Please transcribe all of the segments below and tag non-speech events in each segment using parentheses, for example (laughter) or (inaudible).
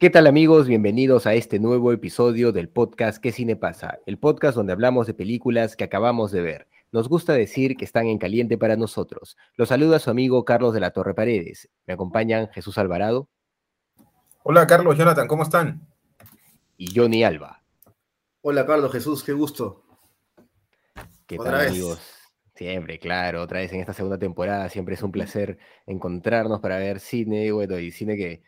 ¿Qué tal amigos? Bienvenidos a este nuevo episodio del podcast ¿Qué cine pasa? El podcast donde hablamos de películas que acabamos de ver. Nos gusta decir que están en caliente para nosotros. Los saluda su amigo Carlos de la Torre Paredes. Me acompañan Jesús Alvarado. Hola Carlos, Jonathan, ¿cómo están? Y Johnny Alba. Hola Carlos, Jesús, qué gusto. ¿Qué tal amigos? Siempre, claro, otra vez en esta segunda temporada. Siempre es un placer encontrarnos para ver cine, bueno, y cine que,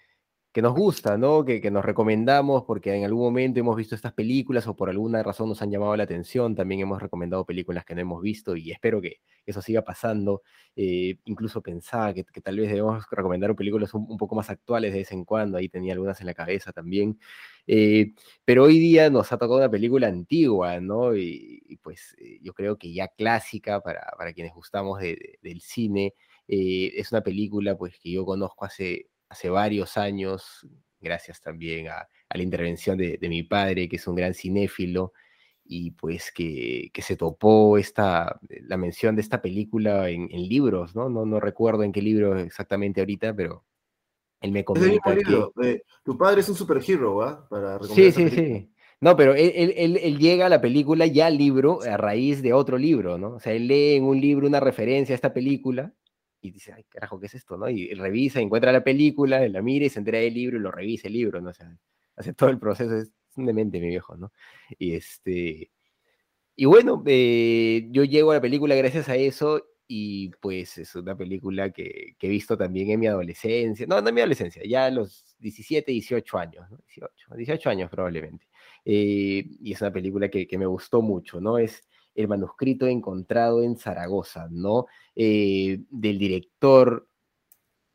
que nos gusta, ¿no? Que, que, nos recomendamos porque en algún momento hemos visto estas películas o por alguna razón nos han llamado la atención. También hemos recomendado películas que no hemos visto y espero que eso siga pasando. Eh, incluso pensaba que, que, tal vez debemos recomendar películas un, poco más actuales de vez en cuando. Ahí tenía algunas en la cabeza también. Eh, pero hoy día nos ha tocado una película antigua, ¿no? Y, pues eh, yo creo que ya clásica para, para quienes gustamos de, de, del cine. Es una película pues que yo conozco hace hace varios años, gracias también a, a la intervención de, de, mi padre, que es un gran cinéfilo, y pues que, que, se topó esta, la mención de esta película en, en libros, ¿no? ¿no? No recuerdo en qué libro exactamente ahorita, pero él me comenta que... Eh, tu padre es un superhero. Para sí, sí, sí. No, pero él, él, él, llega a la película ya al libro a raíz de otro libro, ¿no? O sea, él lee en un libro una referencia a esta película y dice, ay, carajo, ¿qué es esto? ¿no? Y revisa, encuentra la película, la mira y se entera del libro y lo revisa el libro, ¿no? O sea, hace todo el proceso, es un demente, mi viejo, ¿no? Y este... Y bueno, eh, yo llego a la película gracias a eso y pues es una película que, que, he visto también en mi adolescencia, no, no en mi adolescencia, ya a los 17, 18 años, ¿no? 18, 18 años probablemente. Eh, y es una película que, que me gustó mucho, ¿no? Es, el manuscrito encontrado en Zaragoza, ¿no? Eh, del director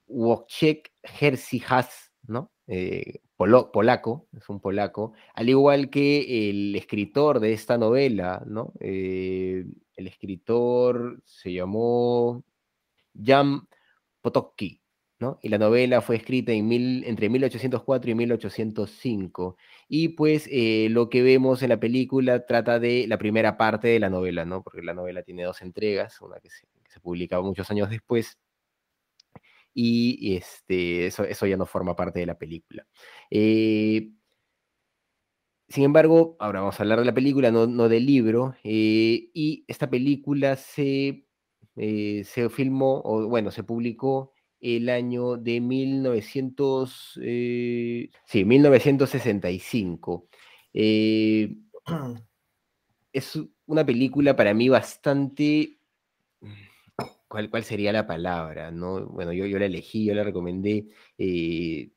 Wojciech Jerzy Has, ¿no? Eh, polaco, es un polaco, al igual que el escritor de esta novela, ¿no? Eh, el escritor se llamó Jan Potocki, Y la novela fue escrita entre 1804 y 1805. Y pues eh, lo que vemos en la película trata de la primera parte de la novela, ¿no? Porque la novela tiene dos entregas, una que se, publicaba muchos años después. Y este, eso, ya no forma parte de la película. Eh, sin embargo, ahora vamos a hablar de la película, no, del libro. Eh, y esta película se, se filmó, o bueno, se publicó el año de 1900, eh, sí, 1965. Eh, (clears throat) es una película para mí bastante... ¿Cuál, ¿Cuál, sería la palabra? ¿no? Bueno, yo, yo la elegí, yo la recomendé. Eh,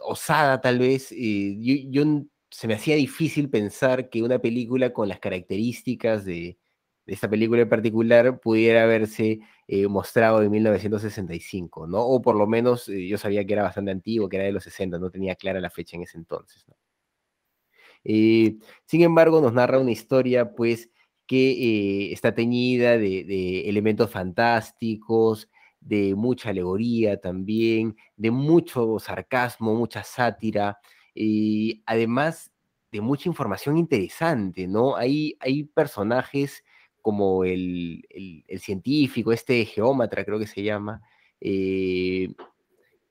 osada tal vez. Yo, yo, se me hacía difícil pensar que una película con las características de esta película en particular pudiera haberse eh, mostrado en 1965, ¿no? O por lo menos eh, yo sabía que era bastante antiguo, que era de los 60, no tenía clara la fecha en ese entonces, eh, sin embargo, nos narra una historia, pues, que está teñida de, de, elementos fantásticos, de mucha alegoría también, de mucho sarcasmo, mucha sátira, y además de mucha información interesante, ¿no? Hay, hay personajes como el, el, científico, este geómatra creo que se llama, eh,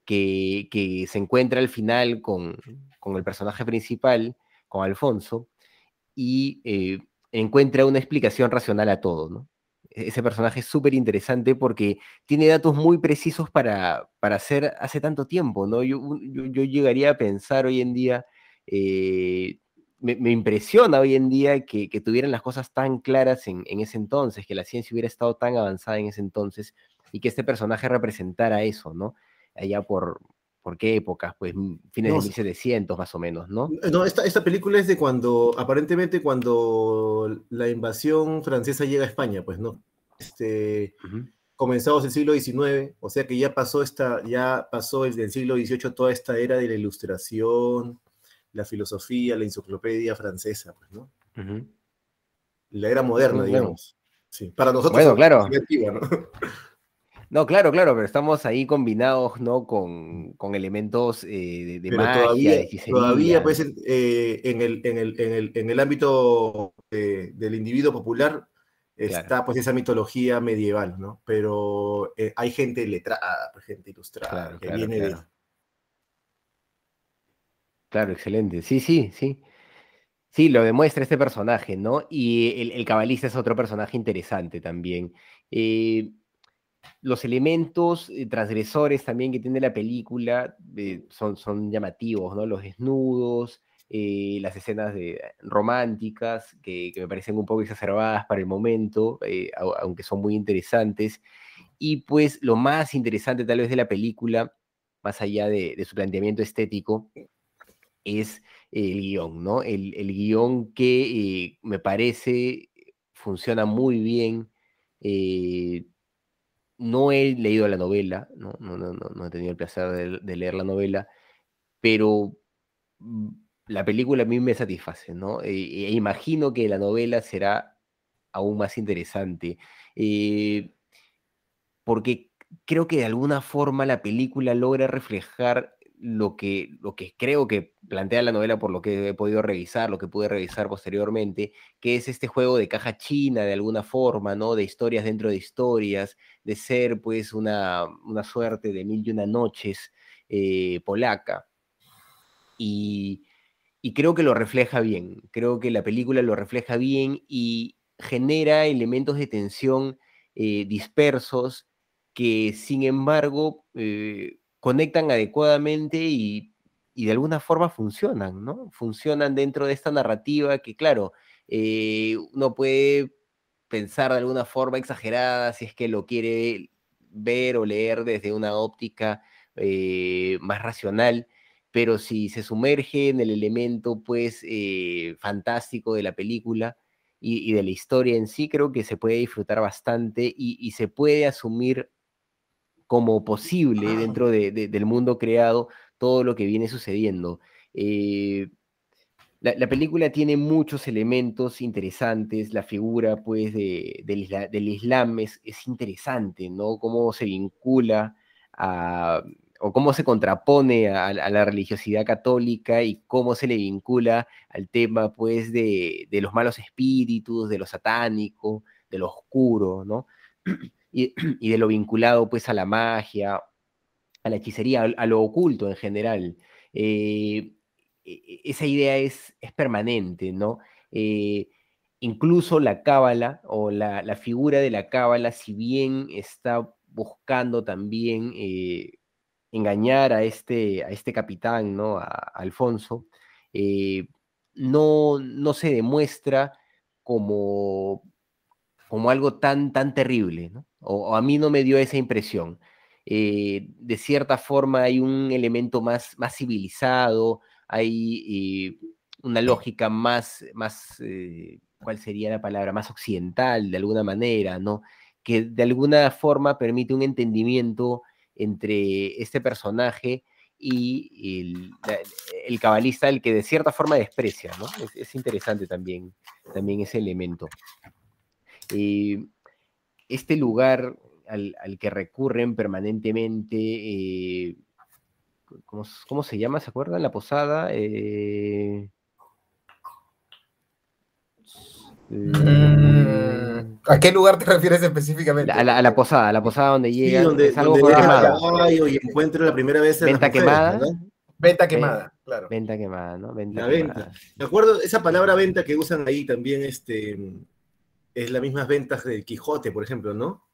que, que, se encuentra al final con, con, el personaje principal, con Alfonso, y eh, encuentra una explicación racional a todo, ¿no? E-, Ese personaje es súper interesante porque tiene datos muy precisos para, para hacer hace tanto tiempo, ¿no? Yo, yo, yo llegaría a pensar hoy en día, eh, me, me, impresiona hoy en día que, que tuvieran las cosas tan claras en, en, ese entonces, que la ciencia hubiera estado tan avanzada en ese entonces y que este personaje representara eso, ¿no? Allá por, ¿por qué épocas? Pues fines no, de 1700 más o menos, ¿no? No, esta, esta película es de cuando, aparentemente cuando la invasión francesa llega a España, pues, ¿no? Este, uh -huh. comenzados el siglo XIX, o sea que ya pasó esta, ya pasó desde el siglo XVIII toda esta era de la ilustración, la filosofía, la enciclopedia francesa, pues, ¿no? La era moderna, digamos. Sí, para nosotros Bueno, es claro. muy antigua, ¿no? (laughs) No, claro, claro, pero estamos ahí combinados, ¿no? Con, con elementos eh, de, de Pero magia, todavía, de hechicería. todavía pues, en, eh, en, el, en, el, en, el, en el ámbito eh, del individuo popular está Claro. pues esa mitología medieval, ¿no? Pero eh, hay gente letrada, pues, gente ilustrada, Claro, que claro, viene de... claro. Excelente. Sí, sí, sí. Sí, lo demuestra este personaje, ¿no? Y el, cabalista es otro personaje interesante también. Eh, los elementos eh, transgresores también que tiene la película eh, son, son llamativos, ¿no? Los desnudos, las escenas románticas, que, me parecen un poco exacerbadas para el momento, au- aunque son muy interesantes. Y pues lo más interesante tal vez de la película, más allá de su planteamiento estético, es el guion, ¿no? El, el guion que eh, me parece funciona muy bien. eh, no he leído la novela, no, no, no, no, he tenido el placer de, leer la novela, pero mm, la película a mí me satisface, ¿no? Eh, e imagino que la novela será aún más interesante, porque creo que de alguna forma la película logra reflejar lo que, lo que creo que plantea la novela por lo que he podido revisar, lo que pude revisar posteriormente, que es este juego de caja china de alguna forma, ¿no? De historias dentro de historias, de ser pues una, una suerte de mil y una noches eh, polaca. Y, y creo que lo refleja bien, creo que la película lo refleja bien y genera elementos de tensión eh, dispersos que sin embargo eh, conectan adecuadamente y, y de alguna forma funcionan, ¿no? Funcionan dentro de esta narrativa que, claro, eh, uno puede pensar de alguna forma exagerada si es que lo quiere ver o leer desde una óptica eh, más racional, pero si se sumerge en el elemento, pues, eh, fantástico de la película y, de la historia en sí, creo que se puede disfrutar bastante y, y se puede asumir como posible dentro de- de- del mundo creado todo lo que viene sucediendo. Eh, la, la película tiene muchos elementos interesantes, la figura pues de- del, isla- del Islam es, es interesante, ¿no? Cómo se vincula a, o cómo se contrapone a, a la religiosidad católica y cómo se le vincula al tema pues de, de los malos espíritus, de lo satánico, de lo oscuro, ¿no? (clears throat) (clears throat) Y, de lo vinculado pues a la magia, a la hechicería, a, lo oculto en general. Eh, e- esa idea es, es permanente, ¿no? Eh, incluso la cábala o la, la figura de la cábala, si bien está buscando también eh, engañar a este, a este capitán, ¿no? A, Alfonso, no, no se demuestra como, como algo tan, tan terrible, ¿no? O, a mí no me dio esa impresión. Eh, de cierta forma hay un elemento más, más civilizado, hay eh, una lógica más, más eh, ¿cuál sería la palabra? Más occidental, de alguna manera, ¿no? Que de alguna forma permite un entendimiento entre este personaje y el, cabalista, el que de cierta forma desprecia, ¿no? Es, es interesante también, también ese elemento. Este lugar al, al que recurren permanentemente, eh, ¿cómo, cómo se llama? ¿Se acuerdan? La posada. eh, Mm, ¿A qué lugar te refieres específicamente? a, la, a la posada, a la posada donde Sí, llegan. donde, es algo caballo y encuentra la primera vez Venta mujeres, quemada. ¿verdad? Venta quemada, claro. Venta quemada, ¿no? Venta La quemada. venta. Me acuerdo, esa palabra venta que usan ahí también este, es las mismas ventas del Quijote, por ejemplo, ¿no?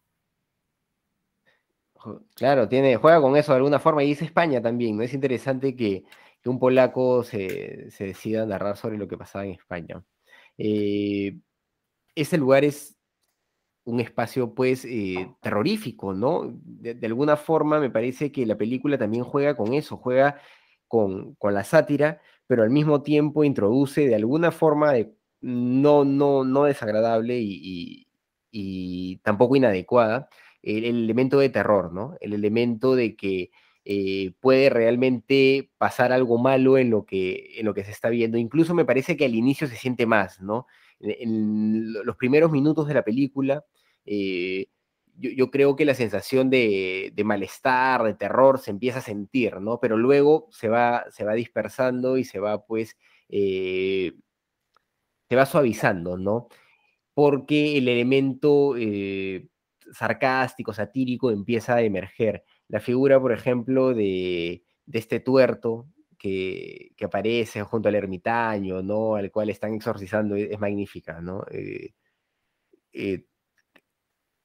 Claro, tiene, juega con eso de alguna forma y es España también, ¿no? Es interesante que, que un polaco se, se decida a narrar sobre lo que pasaba en España. Eh, ese lugar es un espacio, pues, eh, terrorífico, ¿no? De, de alguna forma me parece que la película también juega con eso, juega con, con la sátira, pero al mismo tiempo introduce de alguna forma de, no, no, no desagradable y, y- tampoco inadecuada, el, elemento de terror, ¿no? El elemento de que eh, puede realmente pasar algo malo en lo, que, en lo que se está viendo. Incluso me parece que al inicio se siente más, ¿no? En, los primeros minutos de la película, eh, yo, creo que la sensación de, malestar, de terror, se empieza a sentir, ¿no? Pero luego se va, se va dispersando y se va, pues, eh, se va suavizando, ¿no? Porque el elemento eh, sarcástico, satírico empieza a emerger. La figura, por ejemplo, de, este tuerto que, aparece junto al ermitaño, ¿no? Al cual están exorcizando, es, magnífica, ¿no? Eh, (laughs)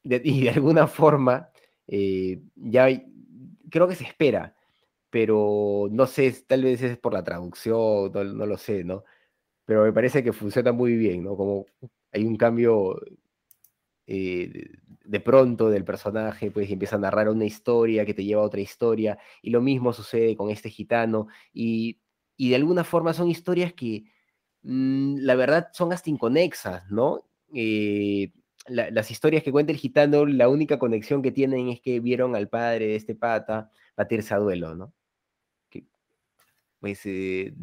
y de alguna forma, eh, ya creo que se espera, pero no sé, tal vez es por la traducción, no, lo sé, ¿no? Pero me parece que funciona muy bien, ¿no? Como hay un cambio eh, de pronto del personaje, pues empieza a narrar una historia que te lleva a otra historia, y lo mismo sucede con este gitano, y, de alguna forma son historias que mm, la verdad son hasta inconexas, ¿no? Eh, las historias que cuenta el gitano, la única conexión que tienen es que vieron al padre de este pata batirse a duelo, ¿no? pues eh,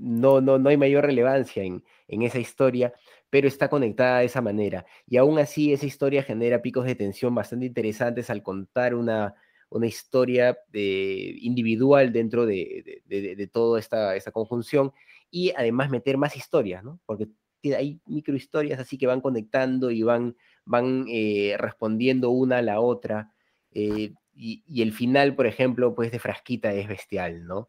no, no, no hay mayor relevancia en, esa historia, pero está conectada de esa manera. Y aún así, esa historia genera picos de tensión bastante interesantes al contar una, una historia de, individual dentro de, de, toda esta, esta, conjunción y además meter más historias, ¿no? Porque hay microhistorias así que van conectando y van, van eh, respondiendo una a la otra. Eh, y, el final, por ejemplo, pues de Frasquita es bestial, ¿no?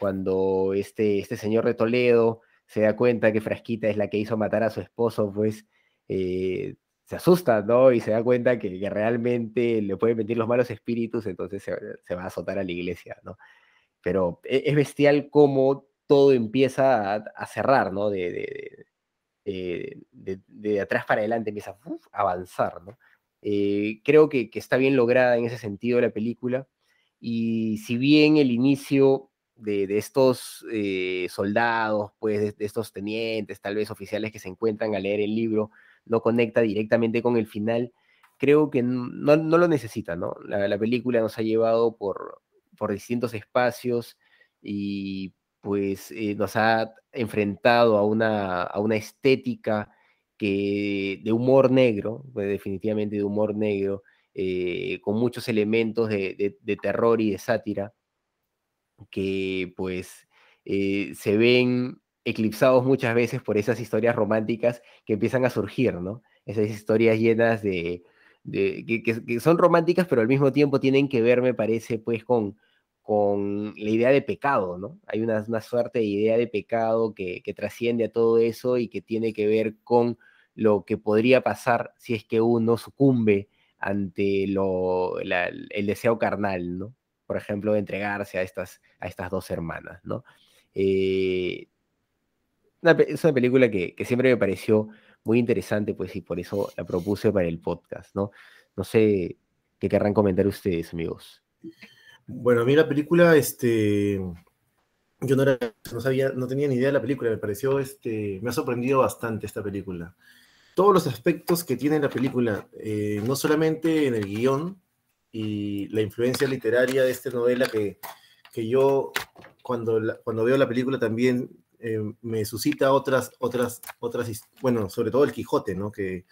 Cuando este, este señor de Toledo se da cuenta que Frasquita es la que hizo matar a su esposo, pues eh, se asusta, ¿no? Y se da cuenta que, realmente le pueden mentir los malos espíritus, entonces se, va a azotar a la iglesia, ¿no? Pero e, es, bestial cómo todo empieza a, cerrar, ¿no? de, eh, de, atrás para adelante empieza a avanzar, ¿no? Eh, creo que, está bien lograda en ese sentido la película, y si bien el inicio de, estos eh, soldados, pues de, estos tenientes, tal vez oficiales que se encuentran a leer el libro, no conecta directamente con el final, creo que no, lo necesita, ¿no? La, película nos ha llevado por, por distintos espacios y pues eh, nos ha enfrentado a una, a una estética que, de humor negro, pues, definitivamente de humor negro, eh, con muchos elementos de, terror y de sátira, que pues eh, se ven eclipsados muchas veces por esas historias románticas que empiezan a surgir, ¿no? Esas historias llenas de, que, que, son románticas, pero al mismo tiempo tienen que ver, me parece, pues con, con la idea de pecado, ¿no? Hay una, suerte de idea de pecado que, trasciende a todo eso y que tiene que ver con lo que podría pasar si es que uno sucumbe ante lo, el deseo carnal, ¿no? Por ejemplo, entregarse a estas, a estas dos hermanas, ¿no? Eh, es una película que, que, siempre me pareció muy interesante, pues, y por eso la propuse para el podcast, ¿no? No sé qué querrán comentar ustedes, amigos. Bueno, a mí la película, este, yo no, no sabía, no tenía ni idea de la película, me pareció, este, me ha sorprendido bastante esta película. Todos los aspectos que tiene la película, eh, no solamente en el guion y la influencia literaria de esta novela que, que yo cuando, cuando veo la película también eh, me suscita otras, otras, otras, bueno, sobre todo el Quijote, ¿no? Que,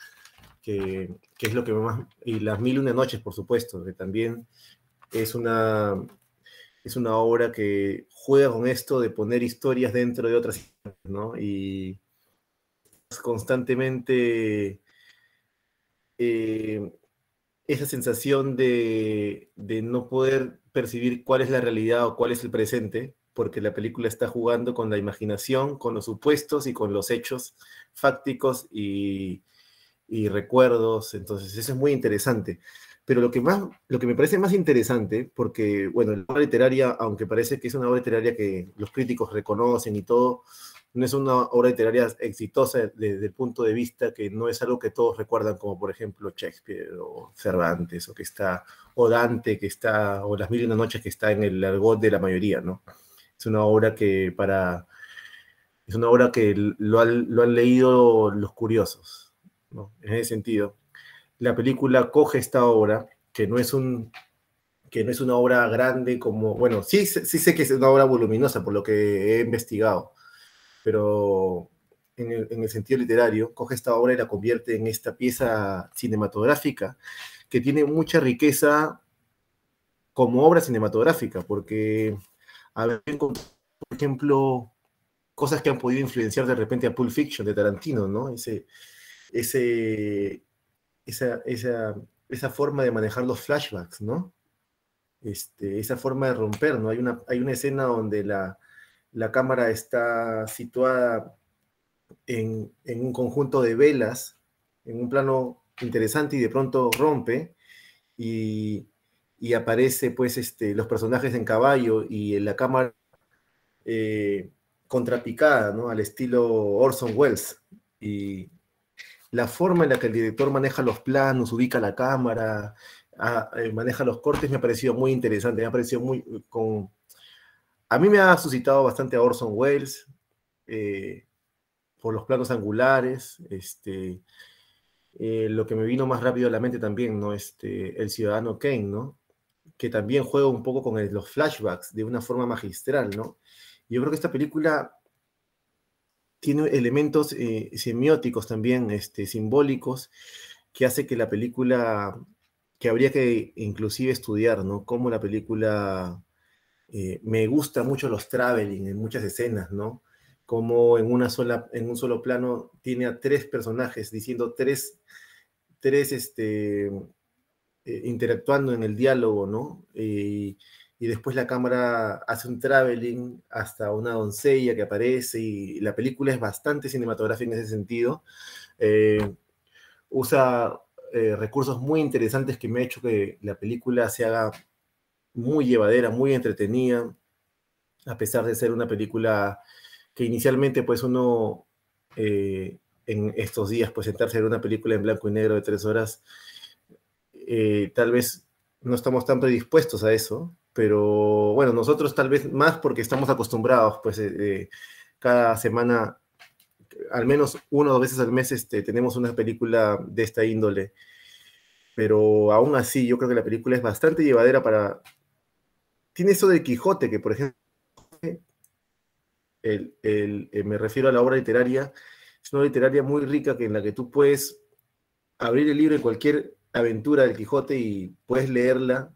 que, que, es lo que más, y las mil y una noches, por supuesto, que también es una, es una obra que juega con esto de poner historias dentro de otras, ¿no? Y constantemente eh, esa sensación de, de, no poder percibir cuál es la realidad o cuál es el presente, porque la película está jugando con la imaginación, con los supuestos y con los hechos fácticos y, y recuerdos. Entonces, eso es muy interesante. Pero lo que, más, lo que me parece más interesante, porque, bueno, la obra literaria, aunque parece que es una obra literaria que los críticos reconocen y todo, no es una obra literaria exitosa desde el punto de vista que no es algo que todos recuerdan, como por ejemplo Shakespeare o Cervantes, o que está, o Dante, que está, o Las Mil y una Noches, que está en el argot de la mayoría, ¿no? Es una obra que para, es una obra que lo, lo han leído los curiosos, ¿no? En ese sentido la película coge esta obra que no es un que no es una obra grande como, bueno, sí, sí sé que es una obra voluminosa por lo que he investigado, pero en el, en el, sentido literario, coge esta obra y la convierte en esta pieza cinematográfica que tiene mucha riqueza como obra cinematográfica, porque a ver, por ejemplo, cosas que han podido influenciar de repente a Pulp Fiction de Tarantino, ¿no? Ese, ese, esa, esa, esa forma de manejar los flashbacks, ¿no? Este, esa forma de romper, ¿no? Hay una, hay una escena donde la, la cámara está situada en, en, un conjunto de velas, en un plano interesante y de pronto rompe y, y aparece pues este, los personajes en caballo y en la cámara eh, contrapicada, ¿no? Al estilo Orson Welles. Y la forma en la que el director maneja los planos, ubica la cámara, a, eh, maneja los cortes, me ha parecido muy interesante, me ha parecido muy... Con... A mí me ha suscitado bastante a Orson Welles, eh, por los planos angulares, este, eh, lo que me vino más rápido a la mente también, ¿no? Este, el ciudadano Kane, ¿no? Que también juega un poco con los flashbacks de una forma magistral, ¿no? Yo creo que esta película tiene elementos eh, semióticos también, este, simbólicos, que hace que la película que habría que inclusive estudiar, ¿no? Cómo la película, eh, me gusta mucho los traveling en muchas escenas, ¿no? Como en, una sola, en un solo plano tiene a tres personajes diciendo tres, tres, este, eh, interactuando en el diálogo, ¿no? y después la cámara hace un traveling hasta una doncella que aparece y la película es bastante cinematográfica en ese sentido. Eh, usa eh, recursos muy interesantes que me ha hecho que la película se haga muy llevadera, muy entretenida, a pesar de ser una película que inicialmente pues uno eh, en estos días pues sentarse a ver una película en blanco y negro de tres horas, eh, tal vez no estamos tan predispuestos a eso, pero bueno, nosotros tal vez más porque estamos acostumbrados pues cada semana al menos una o dos veces al mes este, tenemos una película de esta índole. Pero aún así, yo creo que la película es bastante llevadera para... Tiene eso del Quijote, que por ejemplo, el, eh, me refiero a la obra literaria, es una literaria muy rica que en la que tú puedes abrir el libro de cualquier aventura del Quijote y puedes leerla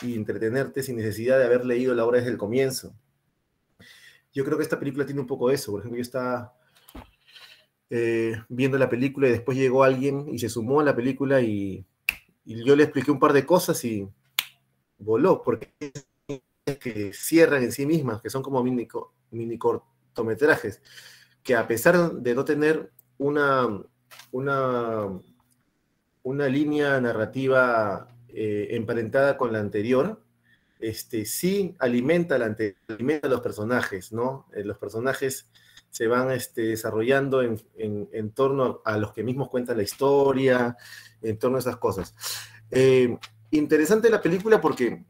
y entretenerte sin necesidad de haber leído la obra desde el comienzo. Yo creo que esta película tiene un poco eso. Por ejemplo, yo estaba eh, viendo la película y después llegó alguien y se sumó a la película y, yo le expliqué un par de cosas y voló, porque que cierran en sí mismas, que son como mini, cortometrajes, que a pesar de no tener una, una, línea narrativa eh, emparentada con la anterior, este, sí alimenta, la alimenta a los personajes, ¿no? Eh, los personajes se van este, desarrollando en, torno a, los que mismos cuentan la historia, en torno a esas cosas. Eh, interesante la película porque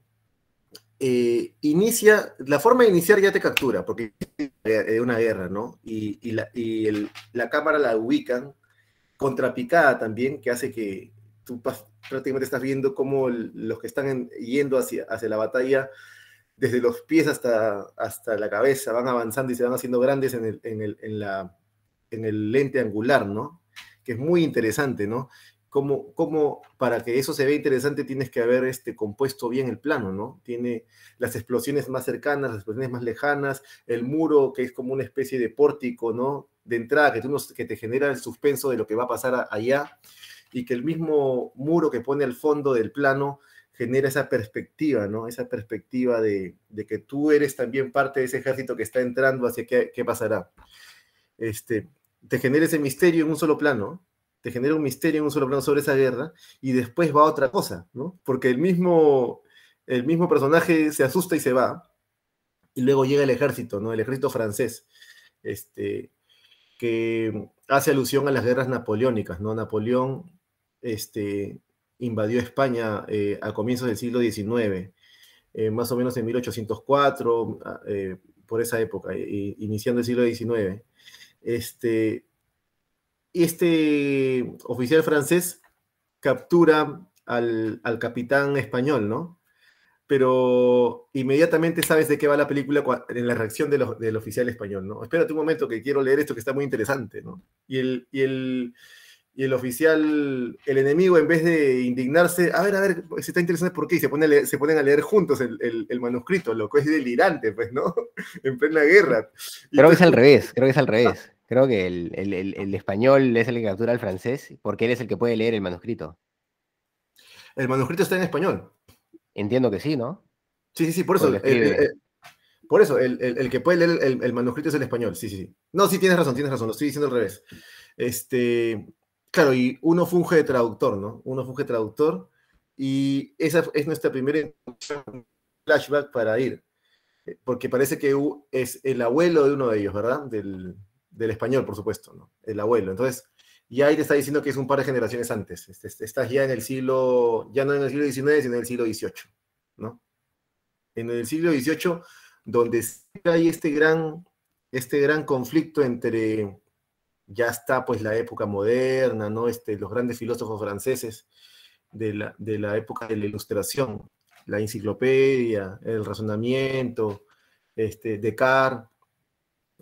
eh, inicia, la forma de iniciar ya te captura, porque es una guerra, ¿no? Y, la, la, cámara la ubican contrapicada también, que hace que tú prácticamente estás viendo cómo los que están yendo hacia, hacia la batalla desde los pies hasta, hasta la cabeza, van avanzando y se van haciendo grandes en el, en el, en la, en el lente angular, ¿no? Que es muy interesante, ¿no? Como, para que eso se vea interesante tienes que haber este, compuesto bien el plano, ¿no? Tiene las explosiones más cercanas, las explosiones más lejanas, el muro que es como una especie de pórtico, ¿no? De entrada que, tú que te genera el suspenso de lo que va a pasar allá y que el mismo muro que pone al fondo del plano genera esa perspectiva, ¿no? Esa perspectiva de, que tú eres también parte de ese ejército que está entrando hacia qué, qué pasará. Este, te genera ese misterio en un solo plano, te genera un misterio en un solo plano sobre esa guerra y después va a otra cosa, ¿no? Porque el mismo, el mismo personaje se asusta y se va y luego llega el ejército, ¿no? El ejército francés, este, que hace alusión a las guerras napoleónicas, ¿no? Napoleón, este, invadió España eh, a comienzos del siglo XIX, eh, más o menos en 1804, ah, eh, por esa época, iniciando el siglo XIX. Este, este oficial francés captura al, al capitán español, ¿no? Pero inmediatamente sabes de qué va la película en la reacción del oficial español, ¿no? Espérate un momento que quiero leer esto que está muy interesante, ¿no? Y el, y el, y el oficial, el enemigo, en vez de indignarse, a ver, a ver, si está interesante, ¿por qué? Y se, pone se ponen a leer juntos el, el, manuscrito, lo que es delirante, pues, ¿no? (laughs) en plena guerra. Creo que es al revés, creo que es al revés. Creo que el, el, español es el que captura al francés, porque él es el que puede leer el manuscrito. El manuscrito está en español. Entiendo que sí, ¿no? Sí, sí, sí, por eso. por eso, el, que puede leer el, manuscrito es el español, sí, sí, sí. No, sí, tienes razón, tienes razón, lo estoy diciendo al revés. Este, Claro, y uno funge de traductor, ¿no? Uno funge de traductor y esa es nuestra primera flashback para ir, porque parece que es el abuelo de uno de ellos, ¿verdad? Del, español, por supuesto. El abuelo. Entonces, ya ahí te está diciendo que es un par de generaciones antes. Este, este, estás ya en el siglo, ya no en el siglo XIX, sino en el siglo XVIII, ¿no? En el siglo XVIII, donde hay este gran, este gran conflicto entre ya está pues la época moderna, ¿no? Este, los grandes filósofos franceses de la, de la época de la ilustración, la enciclopedia, el razonamiento, este, Descartes,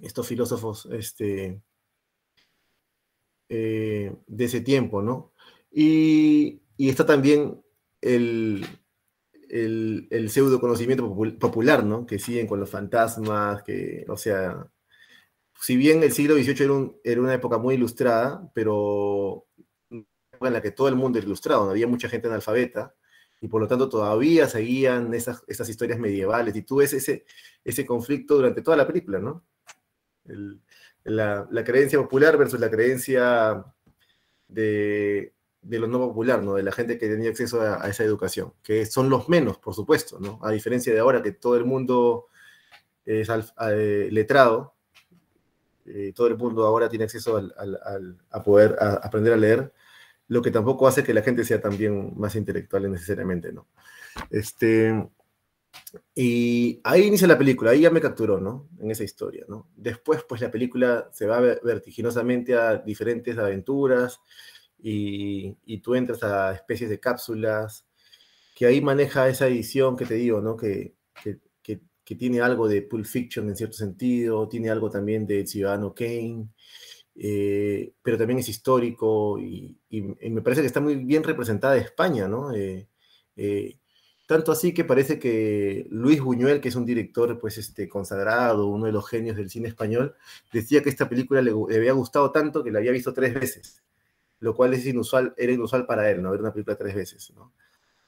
estos filósofos este, eh, de ese tiempo, ¿no? Y, está también el, el, el pseudo conocimiento popular, ¿no? Que siguen con los fantasmas, que, o sea, si bien el siglo XVIII era, una época muy ilustrada, pero en la que todo el mundo era ilustrado, no había mucha gente analfabeta, y por lo tanto todavía seguían esas, historias medievales, y tú ves ese, ese conflicto durante toda la película, ¿no? La, creencia popular versus la creencia de, lo no popular, ¿no? De la gente que tenía acceso a, esa educación, que son los menos, por supuesto, ¿no? A diferencia de ahora que todo el mundo es eh, letrado, eh, todo el mundo ahora tiene acceso a poder aprender a leer, lo que tampoco hace que la gente sea también más intelectual necesariamente, ¿no? Este, y ahí inicia la película, ahí ya me capturó, ¿no? En esa historia, ¿no? Después, pues la película se va vertiginosamente a diferentes aventuras y, y tú entras a especies de cápsulas, que ahí maneja esa edición que te digo, ¿no? Que, que que tiene algo de Pulp Fiction en cierto sentido, tiene algo también de Ciudadano Kane, eh, pero también es histórico y, me parece que está muy bien representada España, ¿no? Eh, eh, tanto así que parece que Luis Buñuel, que es un director pues, este, consagrado, uno de los genios del cine español, decía que esta película le, había gustado tanto que la había visto tres veces, lo cual es inusual, era inusual para él, ¿no? Ver una película tres veces,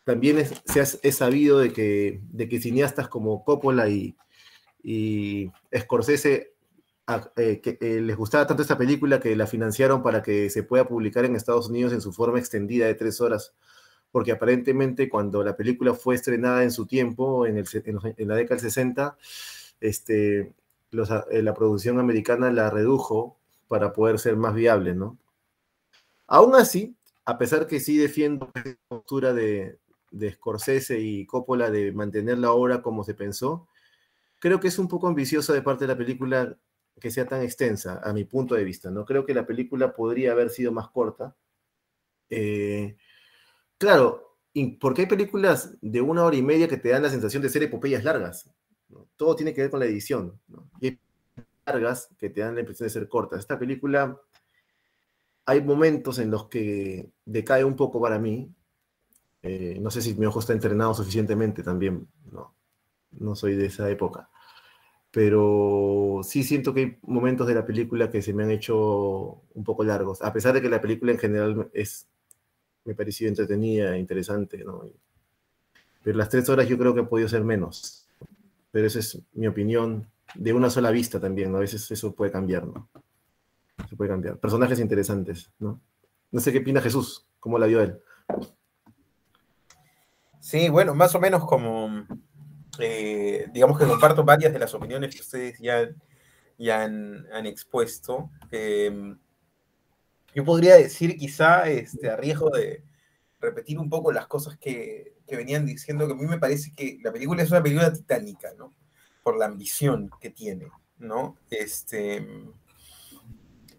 también es, se ha, sabido de que, de que cineastas como Coppola y, y Scorsese eh, que, eh, les gustaba tanto esta película que la financiaron para que se pueda publicar en Estados Unidos en su forma extendida de tres horas, porque aparentemente cuando la película fue estrenada en su tiempo, en, el, en, la década del 60, este, eh, la producción americana la redujo para poder ser más viable, ¿no? Aún así, a pesar que sí defiendo la postura de, de Scorsese y Coppola de mantener la obra como se pensó, creo que es un poco ambicioso de parte de la película que sea tan extensa, a mi punto de vista. ¿no? Creo que la película podría haber sido más corta. Eh, claro, porque hay películas de una hora y media que te dan la sensación de ser epopeyas largas. Todo tiene que ver con la edición. Y hay largas que te dan la impresión de ser cortas. Esta película, hay momentos en los que decae un poco para mí, eh, no sé si mi ojo está entrenado suficientemente también, no, no soy de esa época. Pero sí siento que hay momentos de la película que se me han hecho un poco largos, a pesar de que la película en general es, me pareció entretenida, interesante, ¿no? Pero las tres horas yo creo que ha podido ser menos. Pero esa es mi opinión de una sola vista también, ¿no? A veces eso puede cambiar, ¿no? Se puede cambiar. Personajes interesantes, ¿no? No sé qué opina Jesús, cómo la vio él. Sí, bueno, más o menos como, eh, digamos que comparto varias de las opiniones que ustedes ya, ya han, expuesto. Em, yo podría decir quizá, este, a riesgo de repetir un poco las cosas que, venían diciendo, que a mí me parece que la película es una película titánica, ¿no? Por la ambición que tiene, ¿no? Este,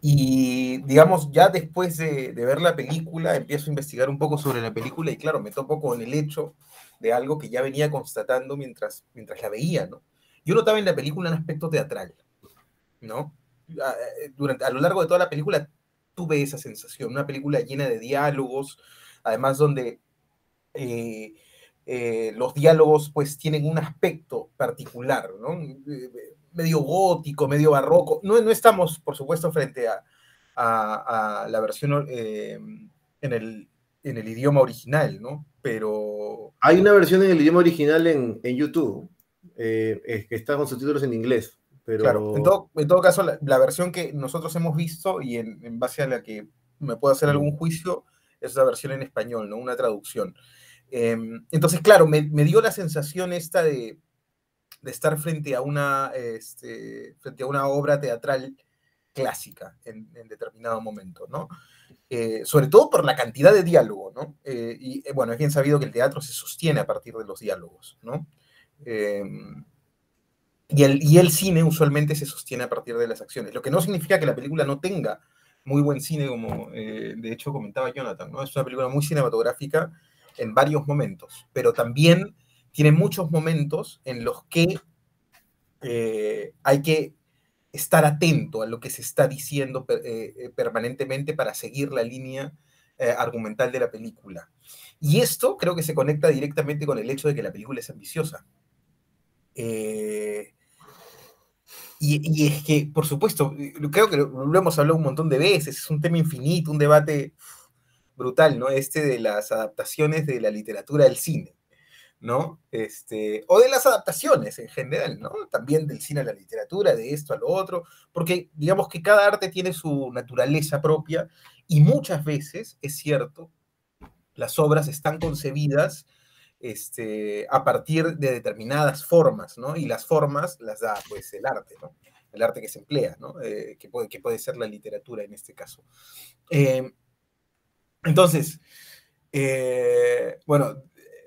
Y digamos, ya después de, ver la película, empiezo a investigar un poco sobre la película y claro, me topo con el hecho de algo que ya venía constatando mientras, mientras la veía, ¿no? Yo notaba en la película un aspecto teatral, ¿no? Durante, a lo largo de toda la película tuve esa sensación, una película llena de diálogos, además donde eh, eh, los diálogos pues tienen un aspecto particular, ¿no? medio gótico, medio barroco. No, no estamos, por supuesto, frente a, a, la versión eh, en, el, en el idioma original, ¿no? Pero... Hay una versión en el idioma original en, en YouTube, eh, que está con subtítulos en inglés. Pero... Claro, en todo, en todo caso, la, la, versión que nosotros hemos visto y en, en, base a la que me puedo hacer algún juicio es la versión en español, ¿no? Una traducción. Eh, entonces, claro, me, me, dio la sensación esta de, de estar frente a una, este, frente a una obra teatral clásica en, en determinado momento, ¿no? Eh, sobre todo por la cantidad de diálogo, ¿no? Eh, y eh, bueno, es bien sabido que el teatro se sostiene a partir de los diálogos, ¿no? Eh, y, el, y el cine usualmente se sostiene a partir de las acciones, lo que no significa que la película no tenga muy buen cine, como eh, de hecho comentaba Jonathan, ¿no? Es una película muy cinematográfica en varios momentos, pero también tiene muchos momentos en los que eh, hay que estar atento a lo que se está diciendo eh, permanentemente para seguir la línea eh, argumental de la película. Y esto creo que se conecta directamente con el hecho de que la película es ambiciosa. Eh, y, es que, por supuesto, creo que lo, lo, hemos hablado un montón de veces, es un tema infinito, un debate brutal, ¿no? Este de las adaptaciones de la literatura al cine. ¿no? Este, o de las adaptaciones en general, ¿no? También del cine a la literatura, de esto a lo otro, porque digamos que cada arte tiene su naturaleza propia y muchas veces, es cierto, las obras están concebidas este, a partir de determinadas formas, ¿no? Y las formas las da, pues, el arte, ¿no? El arte que se emplea, ¿no? Eh, que, puede, que puede ser la literatura en este caso. Eh, entonces, eh, bueno,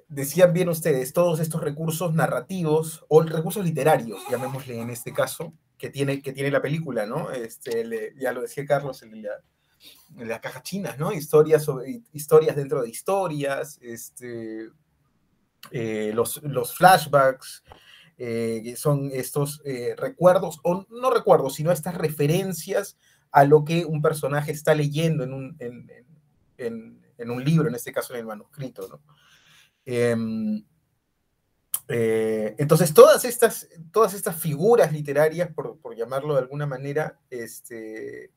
decían bien ustedes, todos estos recursos narrativos o recursos literarios, llamémosle en este caso, que tiene, que tiene la película, ¿no? Este, ya lo decía Carlos, en la, en la caja china, ¿no? Historias, sobre, historias dentro de historias, este, eh, los, los, flashbacks, eh, que son estos eh, recuerdos, o no recuerdos, sino estas referencias a lo que un personaje está leyendo en un, en, un libro, en este caso en el manuscrito, ¿no? Eh, entonces, todas estas, todas estas figuras literarias, por, por llamarlo de alguna manera, este,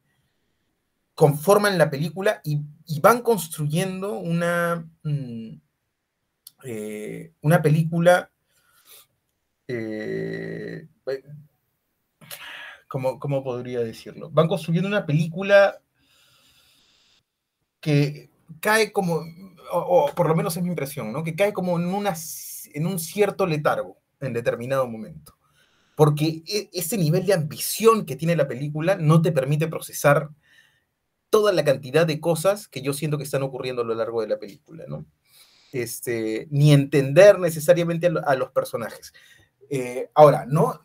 conforman la película y, y van construyendo una, mm, eh, una película, eh, ¿cómo, ¿cómo podría decirlo? Van construyendo una película que cae como, o, o, por lo menos es mi impresión, ¿no? Que cae como en, una, en un cierto letargo en determinado momento. Porque ese nivel de ambición que tiene la película no te permite procesar toda la cantidad de cosas que yo siento que están ocurriendo a lo largo de la película, ¿no? Este, ni entender necesariamente a, los personajes. Eh, ahora, no,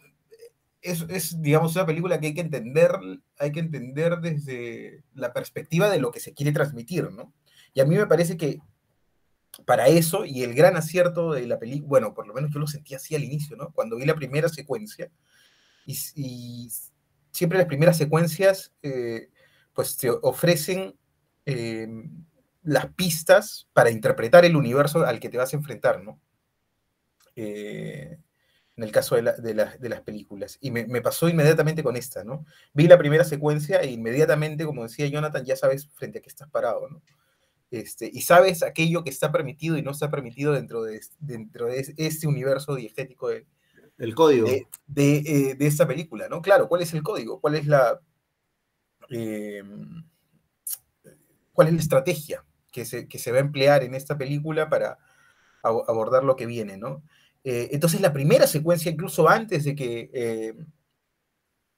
es, es, digamos, una película que hay que entender, hay que entender desde la perspectiva de lo que se quiere transmitir, ¿no? Y a mí me parece que para eso, y el gran acierto de la película, bueno, por lo menos yo lo sentí así al inicio, ¿no? Cuando vi la primera secuencia, y, siempre las primeras secuencias, eh, pues te ofrecen eh, las pistas para interpretar el universo al que te vas a enfrentar, ¿no? Eh, en el caso de, la, de, la, de las películas. Y me, me, pasó inmediatamente con esta, ¿no? Vi la primera secuencia e inmediatamente, como decía Jonathan, ya sabes frente a qué estás parado, ¿no? Este, y sabes aquello que está permitido y no está permitido dentro de, dentro de este universo diegético de, el código de, de, eh, de, esta película, ¿no? Claro, ¿cuál es el código? ¿Cuál es la eh, cuál es la estrategia que se, que se, va a emplear en esta película para abordar lo que viene, ¿no? Eh, entonces la primera secuencia, incluso antes de que, eh,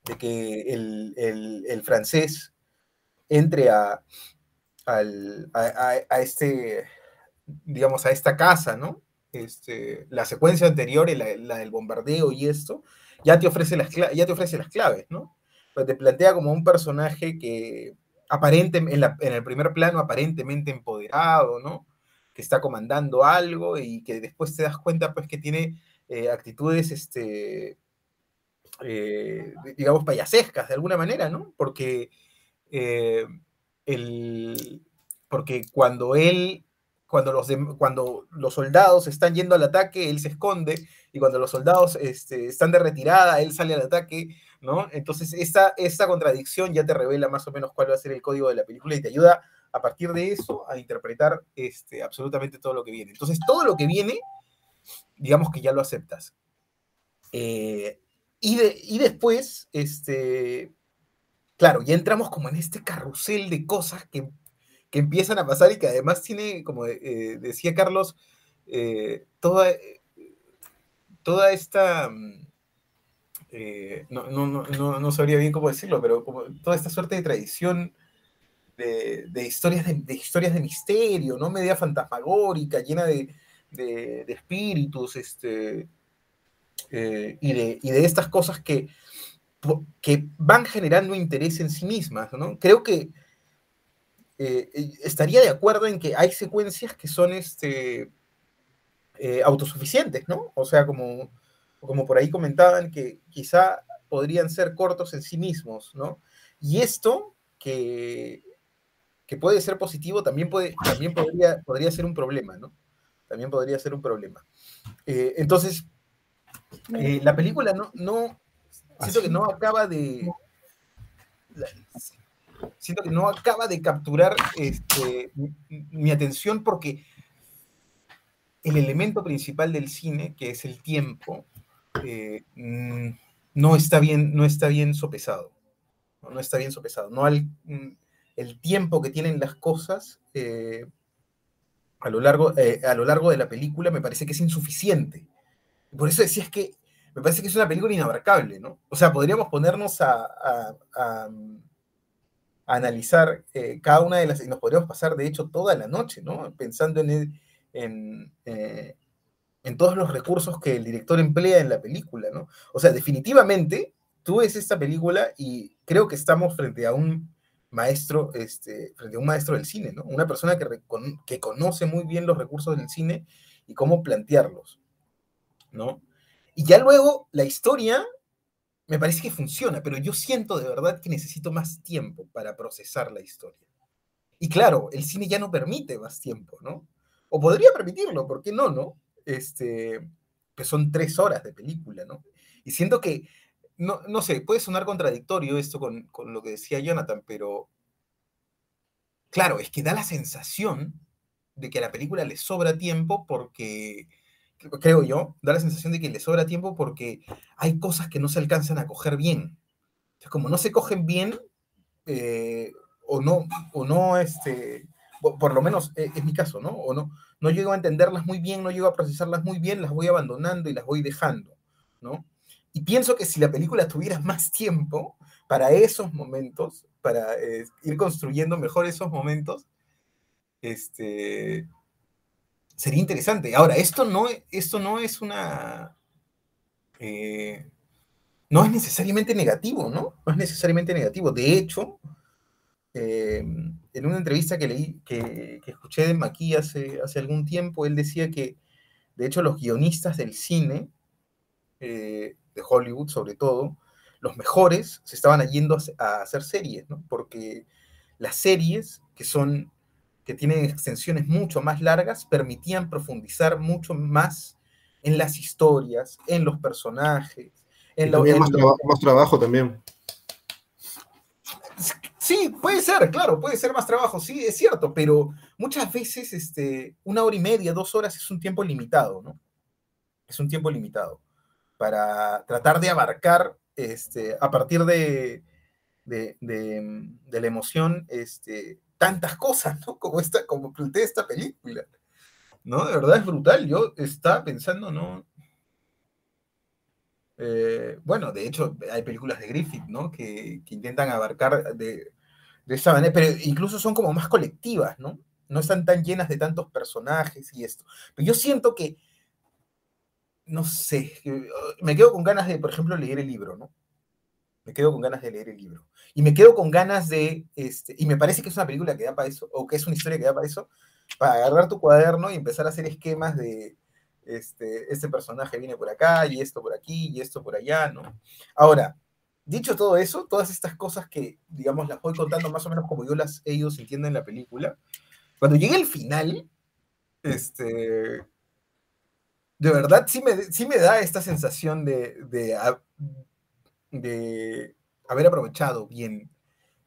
de que el, el, francés entre a, al, a, este, digamos, a esta casa, ¿no? Este, la secuencia anterior, la, la, del bombardeo y esto, ya te ofrece las, ya te ofrece las claves, ¿no? pues te plantea como un personaje que aparente, en, el primer plano aparentemente empoderado, ¿no? Que está comandando algo y que después te das cuenta pues que tiene eh, actitudes, este, eh, digamos, payasescas de alguna manera, ¿no? Porque, eh, el, porque cuando él, cuando los, cuando los soldados están yendo al ataque, él se esconde, y cuando los soldados este, están de retirada, él sale al ataque, ¿no? Entonces, esta, esta contradicción ya te revela más o menos cuál va a ser el código de la película y te ayuda a partir de eso a interpretar este, absolutamente todo lo que viene. Entonces, todo lo que viene, digamos que ya lo aceptas. Eh, y, y después, este, claro, ya entramos como en este carrusel de cosas que, que empiezan a pasar y que además tiene, como eh, decía Carlos, eh, toda, toda esta... Eh, no, no, no, no, sabría bien cómo decirlo, pero como toda esta suerte de tradición de, de historias, de, historias de misterio, ¿no? Media fantasmagórica, llena de, de espíritus, este, eh, y, de, y, de, estas cosas que, que, van generando interés en sí mismas. ¿no? Creo que eh, estaría de acuerdo en que hay secuencias que son este, eh, autosuficientes, ¿no? O sea, como, como por ahí comentaban, que quizá podrían ser cortos en sí mismos, ¿no? Y esto, que, que puede ser positivo, también, puede, también podría, podría ser un problema, ¿no? También podría ser un problema. Eh, entonces, eh, la película no, no, siento que no acaba de, siento que no acaba de capturar este, mi, mi, atención porque el elemento principal del cine, que es el tiempo, eh, no está bien, no está bien sopesado, no, está bien sopesado, no al, el tiempo que tienen las cosas eh, a, lo largo, eh, a lo largo de la película me parece que es insuficiente. Por eso decía es que me parece que es una película inabarcable, ¿no? O sea, podríamos ponernos a, a analizar cada una de las, y nos podríamos pasar, de hecho, toda la noche, ¿no? Pensando en, el, en, en, todos los recursos que el director emplea en la película, ¿no? O sea, definitivamente, tú ves esta película y creo que estamos frente a un maestro, este, frente a un maestro del cine, ¿no? Una persona que, que conoce muy bien los recursos del cine y cómo plantearlos, ¿no? Y ya luego la historia me parece que funciona, pero yo siento de verdad que necesito más tiempo para procesar la historia. Y claro, el cine ya no permite más tiempo, ¿no? O podría permitirlo, ¿por qué no, no? Este, que son tres horas de película, ¿no? Y siento que, no, no sé, puede sonar contradictorio esto con, con lo que decía Jonathan, pero claro, es que da la sensación de que a la película le sobra tiempo porque creo yo, da la sensación de que le sobra tiempo porque hay cosas que no se alcanzan a coger bien. Entonces, como no se cogen bien, eh, o no, o no, este, por lo menos es, es, mi caso, ¿no? O no, no llego a entenderlas muy bien, no llego a procesarlas muy bien, las voy abandonando y las voy dejando, ¿no? Y pienso que si la película tuviera (laughs) más tiempo para esos momentos, para eh, ir construyendo mejor esos momentos, este, sería interesante. Ahora, esto no, esto no es una... Eh, no es necesariamente negativo, ¿no? No es necesariamente negativo. De hecho, eh, en una entrevista que leí, que, que escuché de Maquis hace, hace, algún tiempo, él decía que, de hecho, los guionistas del cine, eh, de Hollywood sobre todo, los mejores se estaban yendo a, a hacer series, ¿no? Porque las series, que son que tienen extensiones mucho más largas, permitían profundizar mucho más en las historias, en los personajes. En lo... Más, traba más, trabajo también. Sí, puede ser, claro, puede ser más trabajo, sí, es cierto, pero muchas veces este, una hora y media, dos horas es un tiempo limitado, ¿no? Es un tiempo limitado para tratar de abarcar este, a partir de, de, de, de la emoción este, tantas cosas, ¿no? Como esta, como esta película. ¿No? De verdad es brutal. Yo estaba pensando, ¿no? Eh, bueno, de hecho, hay películas de Griffith, ¿no? Que, intentan abarcar de, de, esa manera, pero incluso son como más colectivas, ¿no? No están tan llenas de tantos personajes y esto. Pero yo siento que, no sé, me quedo con ganas de, por ejemplo, leer el libro, ¿no? Me quedo con ganas de leer el libro. Y me quedo con ganas de, este, y me parece que es una película que da para eso, o que es una historia que da para eso, para agarrar tu cuaderno y empezar a hacer esquemas de, este, este personaje viene por acá, y esto por aquí, y esto por allá, ¿no? Ahora, dicho todo eso, todas estas cosas que, digamos, las voy contando más o menos como yo las ellos entienden la película, cuando llegue el final, este, de verdad sí me, sí me da esta sensación de, de, de haber aprovechado bien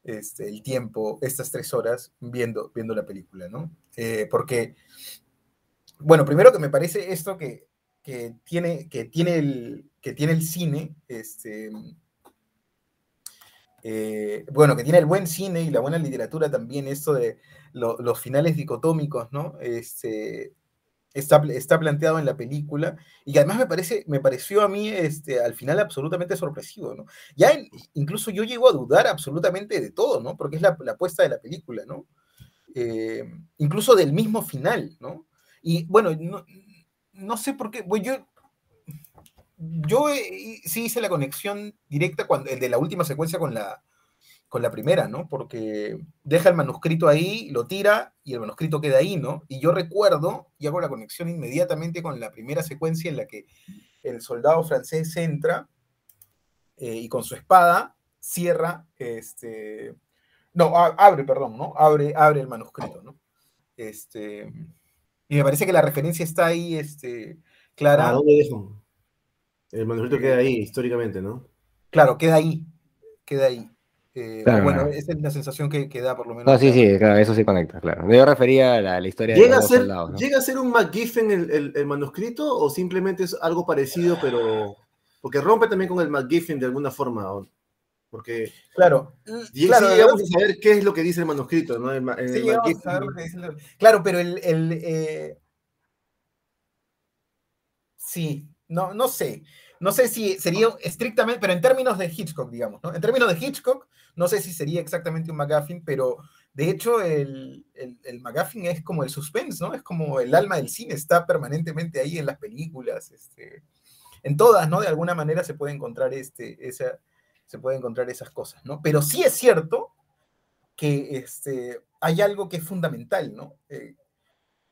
este, el tiempo, estas tres horas, viendo, viendo la película, ¿no? Eh, porque, bueno, primero que me parece esto que, que, tiene, que, tiene, el, que tiene el cine, este, eh, bueno, que tiene el buen cine y la buena literatura también, esto de los finales dicotómicos, ¿no? Este, está, planteado en la película y además me, parece, me pareció a mí este, al final absolutamente sorpresivo, ¿no? Ya incluso yo llego a dudar absolutamente de todo, ¿no? Porque es la, apuesta de la película, ¿no? Eh, incluso del mismo final, ¿no? Y bueno, no, sé por qué, yo, yo eh, sí hice la conexión directa cuando, el de la última secuencia con la, con la primera, ¿no? Porque deja el manuscrito ahí, lo tira y el manuscrito queda ahí, ¿no? Y yo recuerdo y hago la conexión inmediatamente con la primera secuencia en la que el soldado francés entra eh, y con su espada cierra, este, no, abre, perdón, ¿no? Abre, abre el manuscrito, ¿no? Este, y me parece que la referencia está ahí, este, clara. ¿A dónde dejo? El manuscrito queda ahí, históricamente, ¿no? Claro, queda ahí, queda ahí. Eh, bueno, esa es la sensación que, da por lo menos. No, sí, sí, claro, eso sí conecta, claro. Yo refería a la, historia ¿Llega de los a ser, soldados, ¿no? ¿Llega a ser un McGiffin el, el, manuscrito o simplemente es algo parecido, pero. Porque rompe también con el McGiffin de alguna forma? Porque. Claro. Y claro, sí, vamos a saber qué es lo que dice el manuscrito, ¿no? El, sí, Claro, pero el. Eh, sí, no, no sé. No sé si sería estrictamente, pero en términos de Hitchcock, digamos, ¿no? En términos de Hitchcock, no sé si sería exactamente un McGuffin, pero de hecho el, el, el McGuffin es como el suspense, ¿no? Es como el alma del cine, está permanentemente ahí en las películas, este, en todas, ¿no? De alguna manera se puede encontrar, este, esa, se puede encontrar esas cosas, ¿no? Pero sí es cierto que este, hay algo que es fundamental, ¿no? Eh,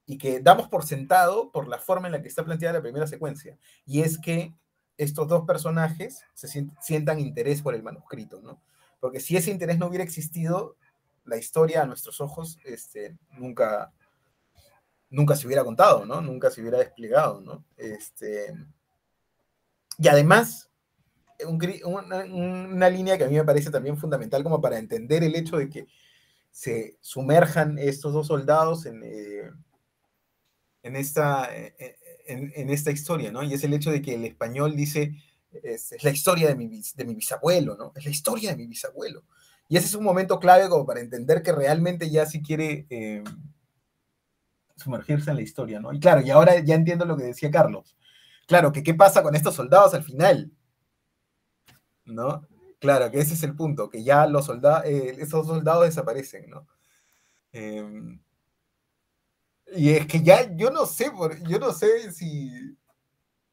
y que damos por sentado por la forma en la que está planteada la primera secuencia, y es que estos dos personajes se sientan interés por el manuscrito, ¿no? Porque si ese interés no hubiera existido, la historia a nuestros ojos este, nunca, nunca se hubiera contado, ¿no? Nunca se hubiera desplegado, ¿no? Este, y además, una, línea que a mí me parece también fundamental como para entender el hecho de que se sumerjan estos dos soldados en, eh, en, esta, eh, en, esta historia, ¿no? Y es el hecho de que el español dice, es, la historia de mi, de mi, bisabuelo, ¿no? Es la historia de mi bisabuelo. Y ese es un momento clave como para entender que realmente ya sí quiere eh, sumergirse en la historia, ¿no? Y claro, y ahora ya entiendo lo que decía Carlos. Claro, que qué pasa con estos soldados al final, ¿no? Claro, que ese es el punto, que ya los soldados, eh, esos soldados desaparecen, ¿no? Eh, y es que ya, yo no sé, yo no sé si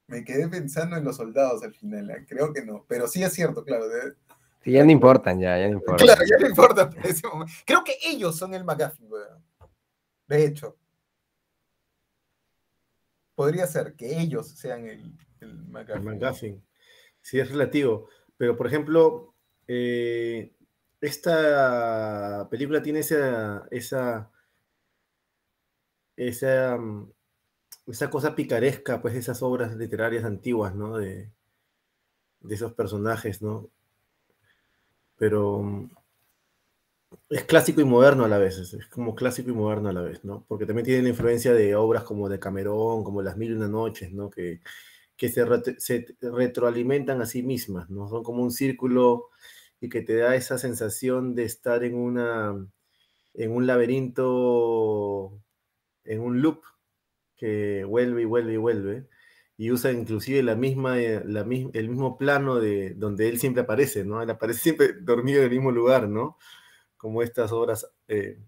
me quedé pensando en los soldados al final, ¿eh? creo que no, pero sí es cierto, claro. Sí, ya no importan, ya, ya no importan. Claro, ya no importan ese momento. Creo que ellos son el McGuffin, De hecho. Podría ser que ellos sean el, el McGuffin. Sí, es relativo. Pero, por ejemplo, eh, esta película tiene esa, esa esa, mm, esa cosa picaresca, pues, esas obras literarias antiguas, ¿no? De, de esos personajes, ¿no? Pero mm, es clásico y moderno a la vez, es, como clásico y moderno a la vez, ¿no? Porque también tiene la influencia de obras como de Camerón, como Las Mil y Una Noches, ¿no? Que, que se, retroalimentan a sí mismas, ¿no? Son como un círculo y que te da esa sensación de estar en una en un laberinto en un loop que vuelve y vuelve y vuelve, y usa inclusive la misma, eh, la, el mismo plano de donde él siempre aparece, ¿no? Él aparece siempre dormido en el mismo lugar, ¿no? Como estas obras eh,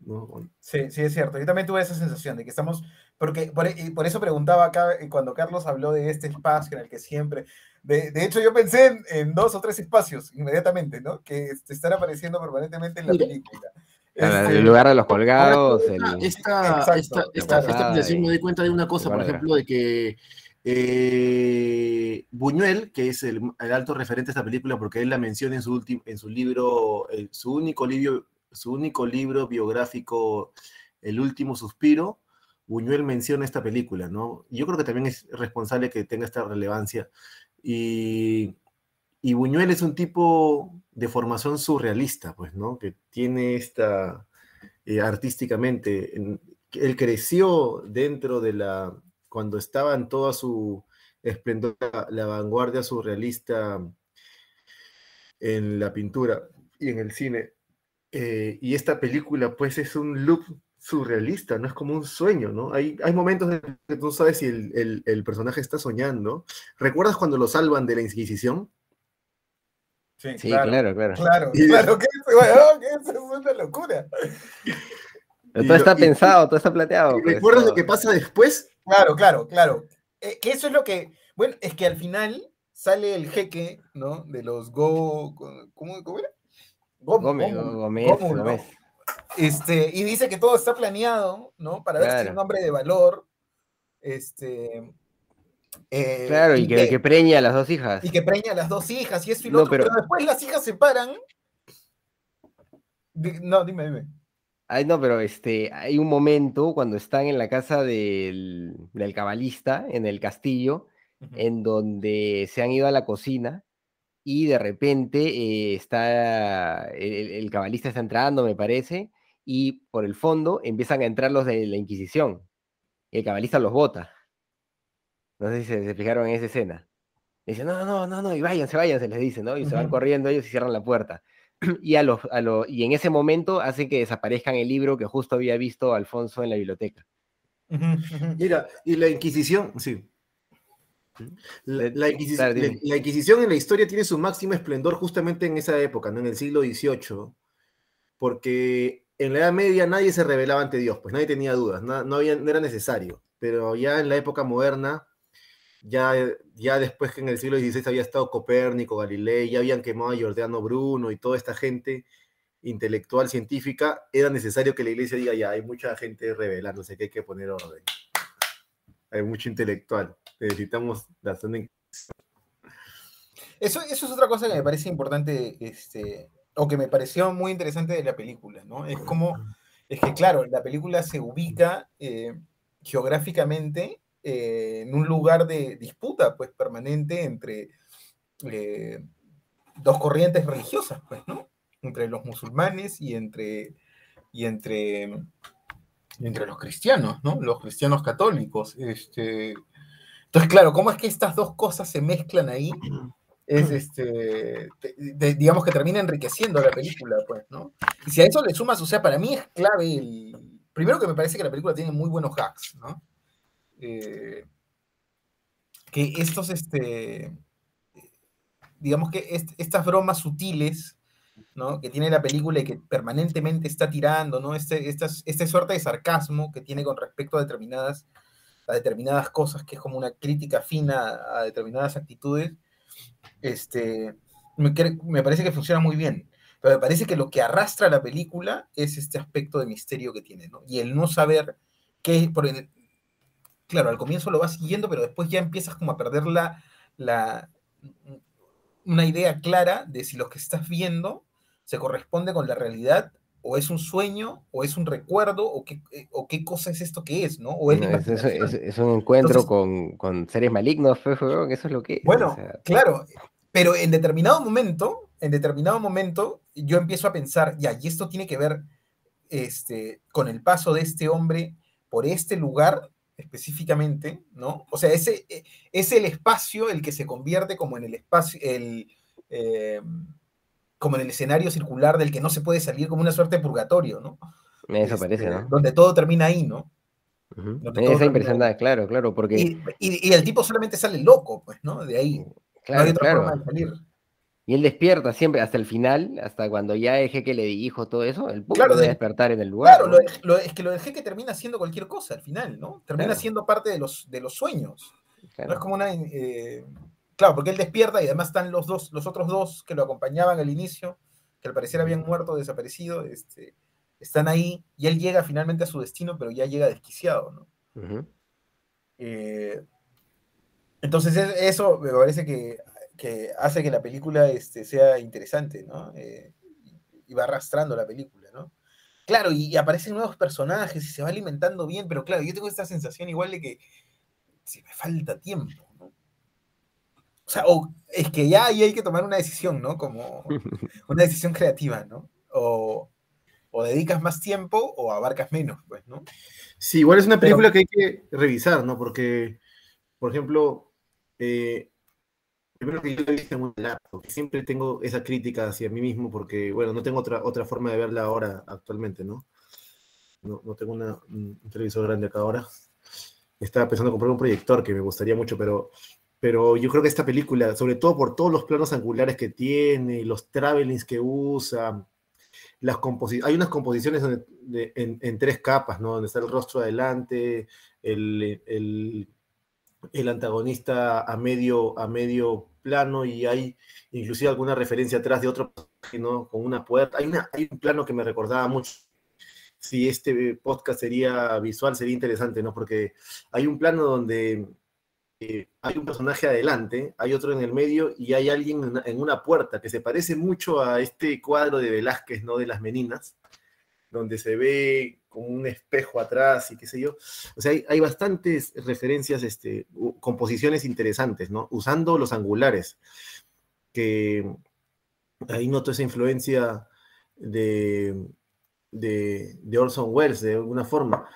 ¿no? Sí, sí, es cierto. Yo también tuve esa sensación de que estamos, porque por, y por eso preguntaba acá, eh, cuando Carlos habló de este espacio en el que siempre, de, de hecho yo pensé en, en dos o tres espacios inmediatamente, ¿no? Que este, están apareciendo permanentemente en la Mira. película. Este, el lugar de los colgados. El- esta, Exacto, esta, esta, esta me doy cuenta de una cosa, por ejemplo, de que eh, Buñuel, que es el, el alto referente de esta película, porque él la menciona en su último, en su libro, eh, su único libro, su único libro biográfico, El último suspiro, Buñuel menciona esta película, ¿no? Yo creo que también es responsable que tenga esta relevancia. Y, Buñuel es un tipo de formación surrealista, pues, ¿no? Que tiene esta, eh, artísticamente, en- él creció dentro de la, cuando estaba en toda su esplendor, la, la vanguardia surrealista en la pintura y en el cine. Eh, y esta película, pues, es un loop surrealista, no es como un sueño, ¿no? Hay, hay momentos en que tú sabes si el, el- el personaje está soñando. ¿Recuerdas cuando lo salvan de la Inquisición? Sí, Sí, claro. claro, claro. Claro, Y- claro, que eso es una locura. Pero todo está y- pensado, todo está plateado. ¿Y pues, ¿Recuerdas lo que pasa después? Claro, claro, claro. Eh, que eso es lo que, bueno, es que al final sale el jeque, ¿no? De los Go, ¿cómo, cómo era? Gómez, Gómez. Gómez. Este, y dice que todo está planeado, ¿no? Para ver si es un hombre de valor. Este. eh, Claro, y que, que preña a las dos hijas. y que preña a las dos hijas y esto y lo No, otro, pero... pero- después las hijas se paran. No, dime, dime. Ay, no, pero este, hay un momento cuando están en la casa del, del cabalista, en el castillo, en donde se han ido a la cocina y de repente eh, está, el, el- cabalista está entrando, me parece, y por el fondo empiezan a entrar los de la Inquisición. Y el cabalista los bota. No sé si se, se fijaron en esa escena. Dice, no, no, no, no, y váyanse, váyanse, les dice, ¿no? Y se van corriendo ellos y cierran la puerta. (clears throat) Y, a los, a lo- y en ese momento hacen que desaparezcan el libro que justo había visto Alfonso en la biblioteca. Mira, y la Inquisición, sí. La, la Inquisi- claro, la- dime. la Inquisición en la historia tiene su máximo esplendor justamente en esa época, ¿no? En el siglo XVIII, porque en la Edad Media nadie se rebelaba ante Dios, pues nadie tenía dudas, na- no, había, no era necesario, pero ya en la época moderna, ya, ya después que en el siglo XVI había estado Copérnico, Galilei, ya habían quemado a Giordano Bruno y toda esta gente intelectual, científica, era necesario que la iglesia diga, ya, hay mucha gente rebelándose, que hay que poner orden. Hay mucho intelectual. Necesitamos la zona Eso, eso es otra cosa que me parece importante, este, o que me pareció muy interesante de la película, ¿no? Es como, es que claro, la película se ubica eh, geográficamente eh, en un lugar de disputa, pues, permanente entre eh, dos corrientes religiosas, pues, ¿no? Entre los musulmanes y entre, y entre, entre los cristianos, ¿no? Los cristianos católicos, este... Entonces, claro, ¿cómo es que estas dos cosas se mezclan ahí? es este, te- digamos que termina enriqueciendo la película, pues, ¿no? Y si a eso le sumas, o sea, para mí es clave el... Primero que me parece que la película tiene muy buenos hacks, ¿no? Eh, que estos, este, digamos que est- estas bromas sutiles, ¿no? Que tiene la película y que permanentemente está tirando, ¿no? Este, esta suerte de sarcasmo que tiene con respecto a determinadas, determinadas cosas, que es como una crítica fina a determinadas actitudes, este, me, me parece que funciona muy bien. Pero me parece que lo que arrastra la película es este aspecto de misterio que tiene, ¿no? Y el no saber qué, el- claro, al comienzo lo vas siguiendo, pero después ya empiezas como a perder la, la, una idea clara de si lo que estás viendo se corresponde con la realidad, o es un sueño, o es un recuerdo, o qué, eh, o qué cosa es esto que es, ¿no? O es la No, es, es- imaginación. es- es un encuentro Entonces- con, con seres malignos, pues, eso es lo que o Bueno, sea, claro, pero en determinado momento, en determinado momento, yo empiezo a pensar, ya, y esto tiene que ver este, con el paso de este hombre por este lugar específicamente, ¿no? O sea, ese eh, es el espacio el que se convierte como en el espacio, el, eh, como en el escenario circular del que no se puede salir, como una suerte de purgatorio, ¿no? eso Este, parece, ¿no? Donde todo termina ahí, ¿no? Donde todo Esa impresión da, claro, claro, porque, Y, y- y el tipo solamente sale loco, pues, ¿no? De ahí. no hay claro, otra claro. forma de salir. Y él despierta siempre hasta el final, hasta cuando ya dejé que le dijo todo eso, el pum, Claro, debe de- despertar en el lugar. Claro, ¿no? lo, lo- es que lo dejé que termina siendo cualquier cosa al final, ¿no? Termina Claro. siendo parte de los, de los sueños. Claro. No es como una. eh, claro, porque él despierta y además están los dos, los otros dos que lo acompañaban al inicio, que al parecer habían muerto, desaparecido, este, están ahí y él llega finalmente a su destino, pero ya llega desquiciado, ¿no? Eh, entonces eso me parece que, que hace que la película este, sea interesante, ¿no? Eh, y va arrastrando la película, ¿no? Claro, y, y aparecen nuevos personajes y se va alimentando bien, pero claro, yo tengo esta sensación igual de que si me falta tiempo. O sea, o es que ya ahí hay que tomar una decisión, ¿no? Como (laughs) una decisión creativa, ¿no? O, o dedicas más tiempo o abarcas menos, pues, ¿no? Sí, igual es una Pero- película que hay que revisar, ¿no? Porque, por ejemplo, eh, primero que yo la he visto en un laptop, siempre tengo esa crítica hacia mí mismo porque, bueno, no tengo otra, otra forma de verla ahora, actualmente, ¿no? No, no tengo una- un un televisor grande acá ahora. Estaba pensando en comprar un proyector que me gustaría mucho, pero, pero yo creo que esta película, sobre todo por todos los planos angulares que tiene, los travelings que usa, las hay unas composiciones donde- de- en, en tres capas, ¿no? Donde está el rostro adelante, el, el- el antagonista a medio, a medio plano y hay inclusive alguna referencia atrás de otro, ¿no? Con una puerta. Hay, una- hay un plano que me recordaba mucho. Si este podcast sería visual, sería interesante, ¿no? Porque hay un plano donde eh, hay un personaje adelante, hay otro en el medio y hay alguien en una, puerta que se parece mucho a este cuadro de Velázquez, ¿no? De las meninas, donde se ve como un espejo atrás y qué sé yo. O sea, hay, bastantes referencias, este, composiciones interesantes, ¿no? Usando los angulares, que ahí noto esa influencia de, de, de Orson Welles, de alguna forma.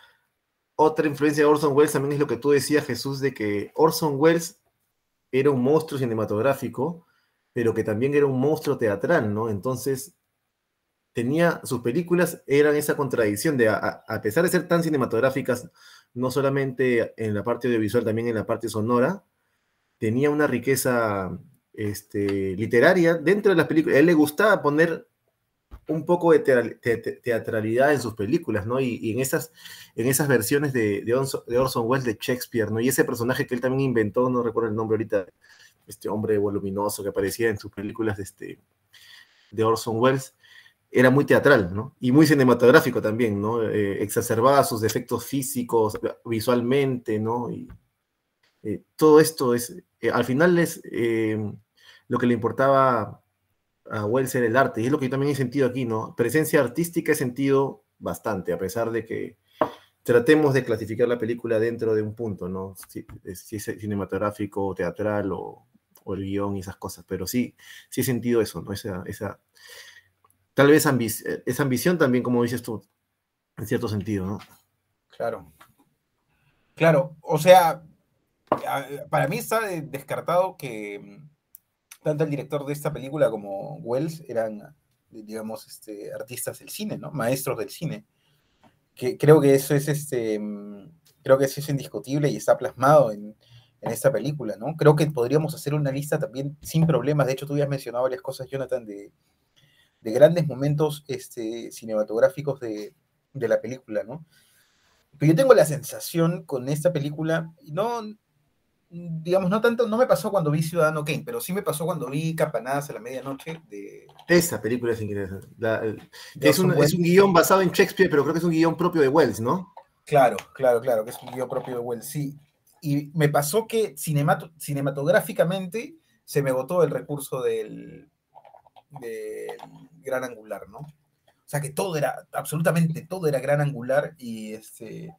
Otra influencia de Orson Welles también es lo que tú decías, Jesús, de que Orson Welles era un monstruo cinematográfico, pero que también era un monstruo teatral, ¿no? Entonces, tenía, sus películas eran esa contradicción de, a, pesar de ser tan cinematográficas, no solamente en la parte audiovisual, también en la parte sonora, tenía una riqueza este, literaria dentro de las películas. A él le gustaba poner un poco de teatral- te- te- teatralidad en sus películas, ¿no? Y, en, esas, en esas versiones de, Orson, Welles de Shakespeare, ¿no? Y ese personaje que él también inventó, no recuerdo el nombre ahorita, este hombre voluminoso que aparecía en sus películas de, este, de Orson Welles, era muy teatral, ¿no? Y muy cinematográfico también, ¿no? Eh, exacerbaba sus defectos físicos visualmente, ¿no? Y eh, todo esto es, eh, al final es lo que le importaba a Wells era el arte, y es lo que también he sentido aquí, ¿no? Presencia artística he sentido bastante, a pesar de que tratemos de clasificar la película dentro de un punto, ¿no? Si, si es cinematográfico, teatral o, el guion y esas cosas, pero sí, sí he sentido eso, ¿no? Esa, esa tal vez ambi esa ambición también, como dices tú, en cierto sentido, ¿no? Claro. Claro, o sea, para mí está descartado que tanto el director de esta película como Wells eran, digamos, este, artistas del cine, ¿no? Maestros del cine. Que creo que eso es este, creo que eso es indiscutible y está plasmado en, en, esta película, ¿no? Creo que podríamos hacer una lista también sin problemas. De hecho, tú ya has mencionado varias cosas, Jonathan, de, de grandes momentos este, cinematográficos de, de la película, ¿no? Pero yo tengo la sensación con esta película, no, digamos, no tanto, no me pasó cuando vi Ciudadano Kane, pero sí me pasó cuando vi Capanadas a la medianoche de... Esa película es. La, el, es, un, es, un, guion basado en Shakespeare, pero creo que es un guion propio de Wells, ¿no? Claro, claro, claro, que es un guion propio de Wells, sí. Y me pasó que cinemato, cinematográficamente se me votó el recurso del, del gran angular, ¿no? O sea que todo era, absolutamente todo era gran angular y este...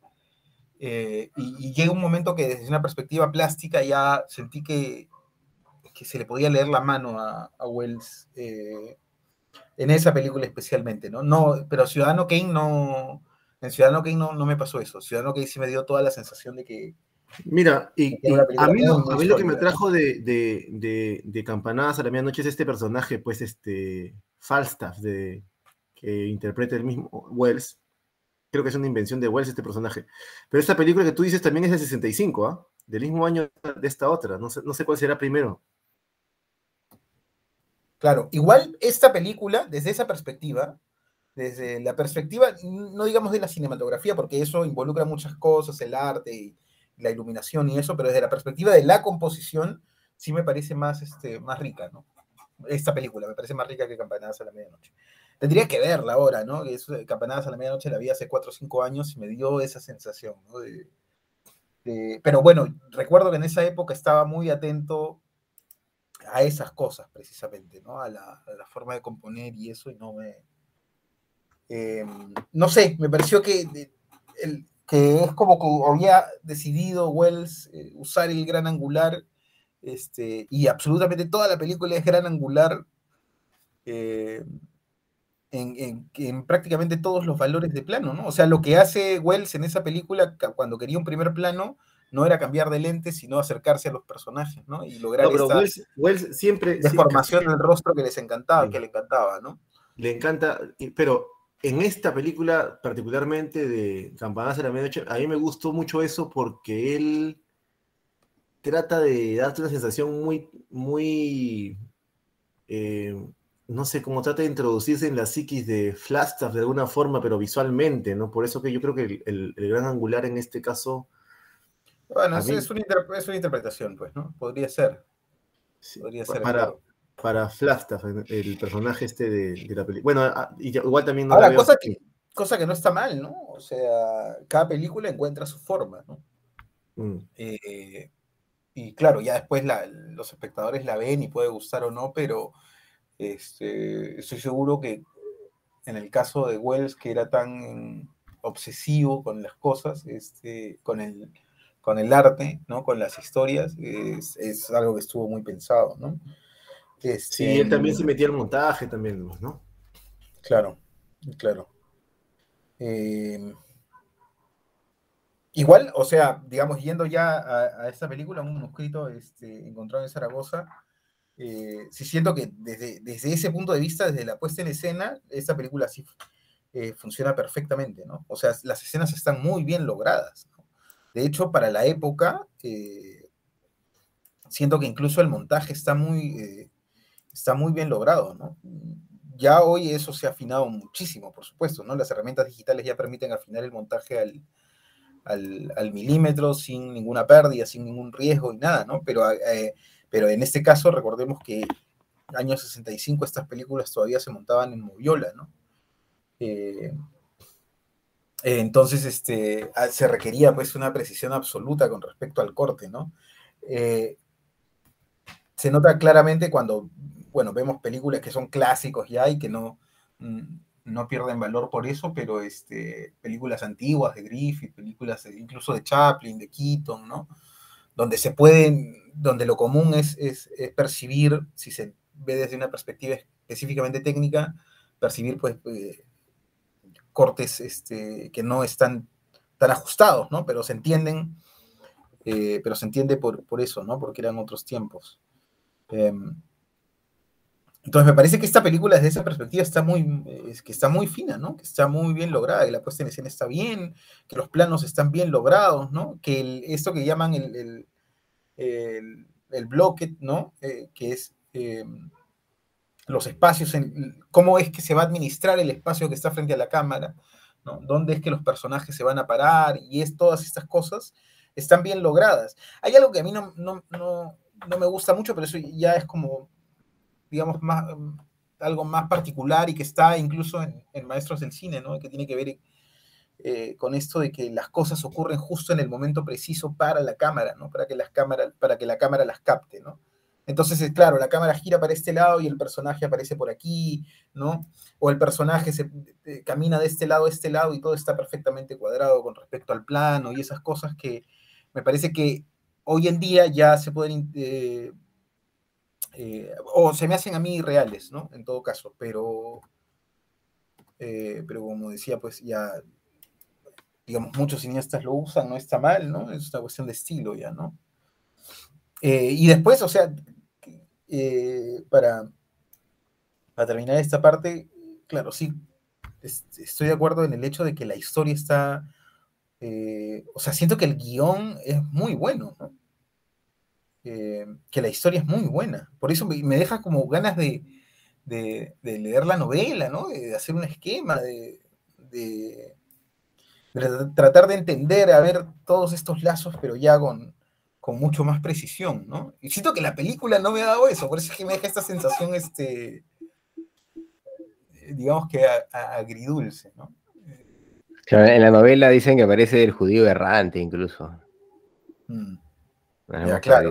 Eh, y, y, llega un momento que desde una perspectiva plástica ya sentí que, que se le podía leer la mano a, a Wells eh, en esa película especialmente, ¿no? no pero Ciudadano Kane no, en Ciudadano Kane no, no me pasó eso. Ciudadano Kane sí me dio toda la sensación de que... Mira, y, y a mí, lo, a mí lo que me trajo de, de, de, de, Campanadas a la medianoche es este personaje, pues, este, Falstaff, de, que interpreta el mismo Wells, creo que es una invención de Wells este personaje. Pero esta película que tú dices también es de 65, ¿ah? Del mismo año de esta otra. No sé, no sé cuál será primero. Claro, igual esta película, desde esa perspectiva, desde la perspectiva, no digamos de la cinematografía, porque eso involucra muchas cosas, el arte y la iluminación y eso, pero desde la perspectiva de la composición, sí me parece más, este, más rica, ¿no? Esta película me parece más rica que Campanadas a la Medianoche. Tendría que verla ahora, ¿no? Eso Campanadas a la Medianoche la vi hace 4 o 5 años y me dio esa sensación, ¿no? pero bueno, recuerdo que en esa época estaba muy atento a esas cosas precisamente, ¿no? A la, forma de componer y eso, y no me... Em, no sé, me pareció que, el, que es como que había decidido Wells eh, usar el gran angular, este, y absolutamente toda la película es gran angular eh, en, en, prácticamente todos los valores de plano, ¿no? O sea, lo que hace Wells en esa película, cuando quería un primer plano, no era cambiar de lente, sino acercarse a los personajes, ¿no? Y lograr no, pero Wells, siempre deformación del rostro que les encantaba, que le encantaba, ¿no? Le encanta, pero en esta película particularmente de Campanadas de la Medianoche, a mí me gustó mucho eso porque él trata de darte una sensación muy, muy, eh, no sé, cómo trata de introducirse en la psiquis de Flagstaff de alguna forma, pero visualmente, ¿no? Por eso que yo creo que el gran angular en este caso bueno, es, una interpretación, pues, ¿no? Podría ser. Podría ser. Para, para Flagstaff, el personaje este de, la película. Bueno, ah, igual también no Ahora, cosa, que, cosa que no está mal, ¿no? O sea, cada película encuentra su forma, ¿no? Mm. Eh, y claro, ya después los espectadores la ven y puede gustar o no, pero este, estoy seguro que en el caso de Wells, que era tan obsesivo con las cosas, este, con el con el arte, ¿no? Con las historias, es, algo que estuvo muy pensado, ¿no? sí, él también se metía al montaje también, ¿no? Claro, claro. Eh, igual, o sea, digamos, yendo ya a, esta película, un manuscrito este, encontrado en Zaragoza, eh, sí siento que desde, desde, ese punto de vista, desde la puesta en escena, esta película sí eh, funciona perfectamente, ¿no? O sea, las escenas están muy bien logradas. De hecho, para la época, eh, siento que incluso el montaje está muy, eh, está muy bien logrado, ¿no? Ya hoy eso se ha afinado muchísimo, por supuesto, ¿no? Las herramientas digitales ya permiten afinar el montaje al, milímetro sin ninguna pérdida, sin ningún riesgo y nada, ¿no? Pero, eh, pero en este caso, recordemos que año 65 estas películas todavía se montaban en moviola, ¿no? Eh, entonces, este, ah, se requería pues una precisión absoluta con respecto al corte, ¿no? Eh, se nota claramente cuando, bueno, vemos películas que son clásicos ya y que no, mm, no pierden valor por eso, pero este, películas antiguas de Griffith, películas incluso de Chaplin, de Keaton, ¿no? Donde se pueden, donde lo común es, es, percibir, si se ve desde una perspectiva específicamente técnica, percibir pues eh, cortes este, que no están tan ajustados, ¿no? Pero se entienden, eh, pero se entiende por, eso, ¿no? Porque eran otros tiempos. Em, entonces me parece que esta película desde esa perspectiva está muy, que está muy fina, ¿no? Que está muy bien lograda, que la puesta en escena está bien, que los planos están bien logrados, ¿no? Que esto que llaman el, el, el, bloque, ¿no? Eh, que es em, los espacios, en, cómo es que se va a administrar el espacio que está frente a la cámara, ¿no? dónde es que los personajes se van a parar y es todas estas cosas están bien logradas. Hay algo que a mí no, no, no, no me gusta mucho, pero eso ya es como, digamos, más, algo más particular y que está incluso en, Maestros del Cine, ¿no? que tiene que ver eh, con esto de que las cosas ocurren justo en el momento preciso para la cámara, ¿no? para, que las cámaras, para que la cámara las capte. ¿no? Entonces, claro, la cámara gira para este lado y el personaje aparece por aquí, ¿no? O el personaje se eh, camina de este lado a este lado y todo está perfectamente cuadrado con respecto al plano y esas cosas que me parece que hoy en día ya se pueden, eh, eh, o se me hacen a mí reales, ¿no? En todo caso, pero, pero como decía, pues ya, digamos, muchos cineastas lo usan, no está mal, ¿no? Es una cuestión de estilo ya, ¿no? y después, o sea, eh, para, para terminar esta parte, claro, sí, estoy de acuerdo en el hecho de que la historia está, eh, o sea, siento que el guion es muy bueno, eh, que la historia es muy buena. Por eso me, deja como ganas de, de, de leer la novela, ¿no? De hacer un esquema, de, tratar de entender, a ver todos estos lazos, pero ya con, con mucho más precisión, ¿no? Y siento que la película no me ha dado eso, por eso es que me deja esta sensación, este, digamos que a- a- agridulce, ¿no? Claro, En la novela dicen que aparece el judío errante incluso. Mm. Ya, claro.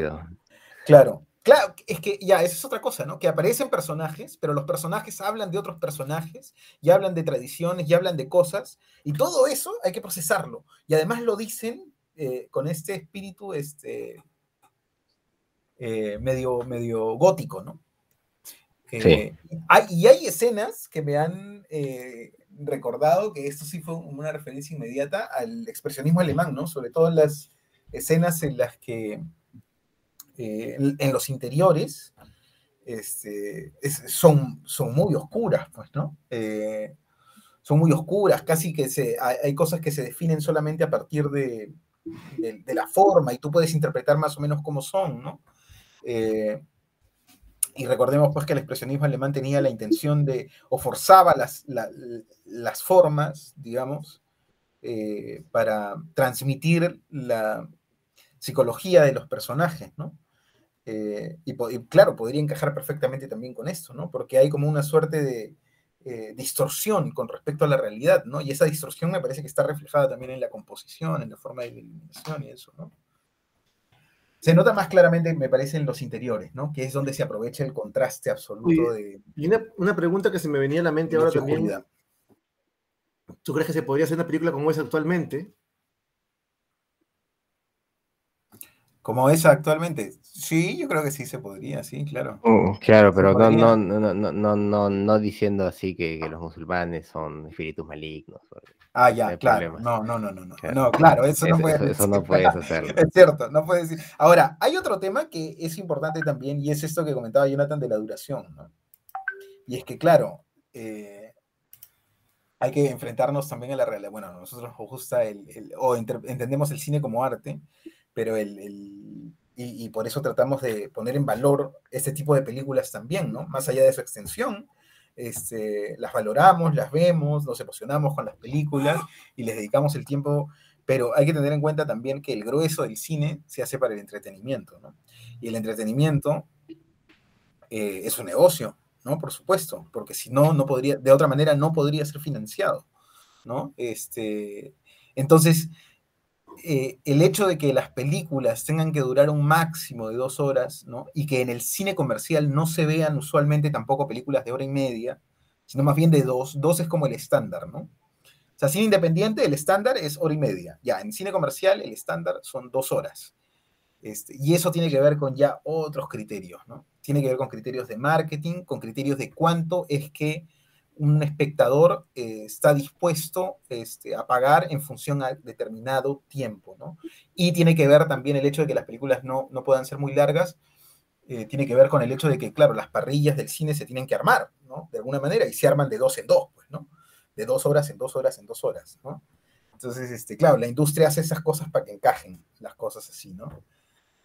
Claro, claro, es que ya, esa es otra cosa, ¿no? Que aparecen personajes, pero los personajes hablan de otros personajes, y hablan de tradiciones, y hablan de cosas, y todo eso hay que procesarlo. Y además lo dicen eh, con este espíritu este, eh, medio, medio gótico, ¿no? Eh, hay- y hay escenas que me han eh, recordado que esto sí fue una referencia inmediata al expresionismo alemán, ¿no? Sobre todo en las escenas en las que eh, en, los interiores este, es- son, son muy oscuras, pues, ¿no? Eh, son muy oscuras, casi que se, hay, cosas que se definen solamente a partir de, de- la forma y tú puedes interpretar más o menos cómo son, ¿no? Eh, y recordemos pues que el expresionismo alemán tenía la intención de, o forzaba las, la- las formas, digamos, para transmitir la psicología de los personajes, ¿no? Eh, y, y claro, podría encajar perfectamente también con esto, ¿no? Porque hay como una suerte de eh, distorsión con respecto a la realidad, ¿no? Y esa distorsión me parece que está reflejada también en la composición, en la forma de la iluminación y eso, ¿no? Se nota más claramente, me parece, en los interiores, ¿no? Que es donde se aprovecha el contraste absoluto de, Y una, una pregunta que se me venía a la mente ahora y también. ¿Tú crees que se podría hacer una película como esa actualmente? Como esa actualmente. Sí, yo creo que sí se podría, sí, claro. Mm, Claro, pero no, no, no, no, no, no, no, no diciendo así que, que los musulmanes son espíritus malignos. Ah, No ya, hay claro. No, no, no, no, no. Claro. No, claro, eso no Eso- puedes eso- eso no puedes (laughs) hacerlo. Es cierto, no puedes decir. Ahora, hay otro tema que es importante también y es esto que comentaba Jonathan de la duración, ¿no? Y es que, claro, eh, hay que enfrentarnos también a la realidad. Bueno, nosotros nos gusta el, el- o inter- entendemos el cine como arte, pero el, el- y, por eso tratamos de poner en valor este tipo de películas también, ¿no? Más allá de su extensión, este, las valoramos, las vemos, nos emocionamos con las películas y les dedicamos el tiempo, pero hay que tener en cuenta también que el grueso del cine se hace para el entretenimiento, ¿no? Y el entretenimiento eh, es un negocio, ¿no? Por supuesto, porque si no, no podría, de otra manera no podría ser financiado, ¿no? Este, entonces, eh, el hecho de que las películas tengan que durar un máximo de dos horas, ¿no? Y que en el cine comercial no se vean usualmente tampoco películas de hora y media, sino más bien de dos, dos es como el estándar, ¿no? O sea, cine independiente, el estándar es hora y media. Ya, en cine comercial, el estándar son dos horas. Este, y eso tiene que ver con ya otros criterios, ¿no? Tiene que ver con criterios de marketing, con criterios de cuánto es que un espectador eh, está dispuesto este, a pagar en función a determinado tiempo, ¿no? Y tiene que ver también el hecho de que las películas no, no puedan ser muy largas, eh, tiene que ver con el hecho de que, claro, las parrillas del cine se tienen que armar, ¿no? De alguna manera, y se arman de dos en dos, pues, ¿no? De dos horas en dos horas en dos horas, ¿no? Entonces, este, claro, la industria hace esas cosas para que encajen las cosas así, ¿no?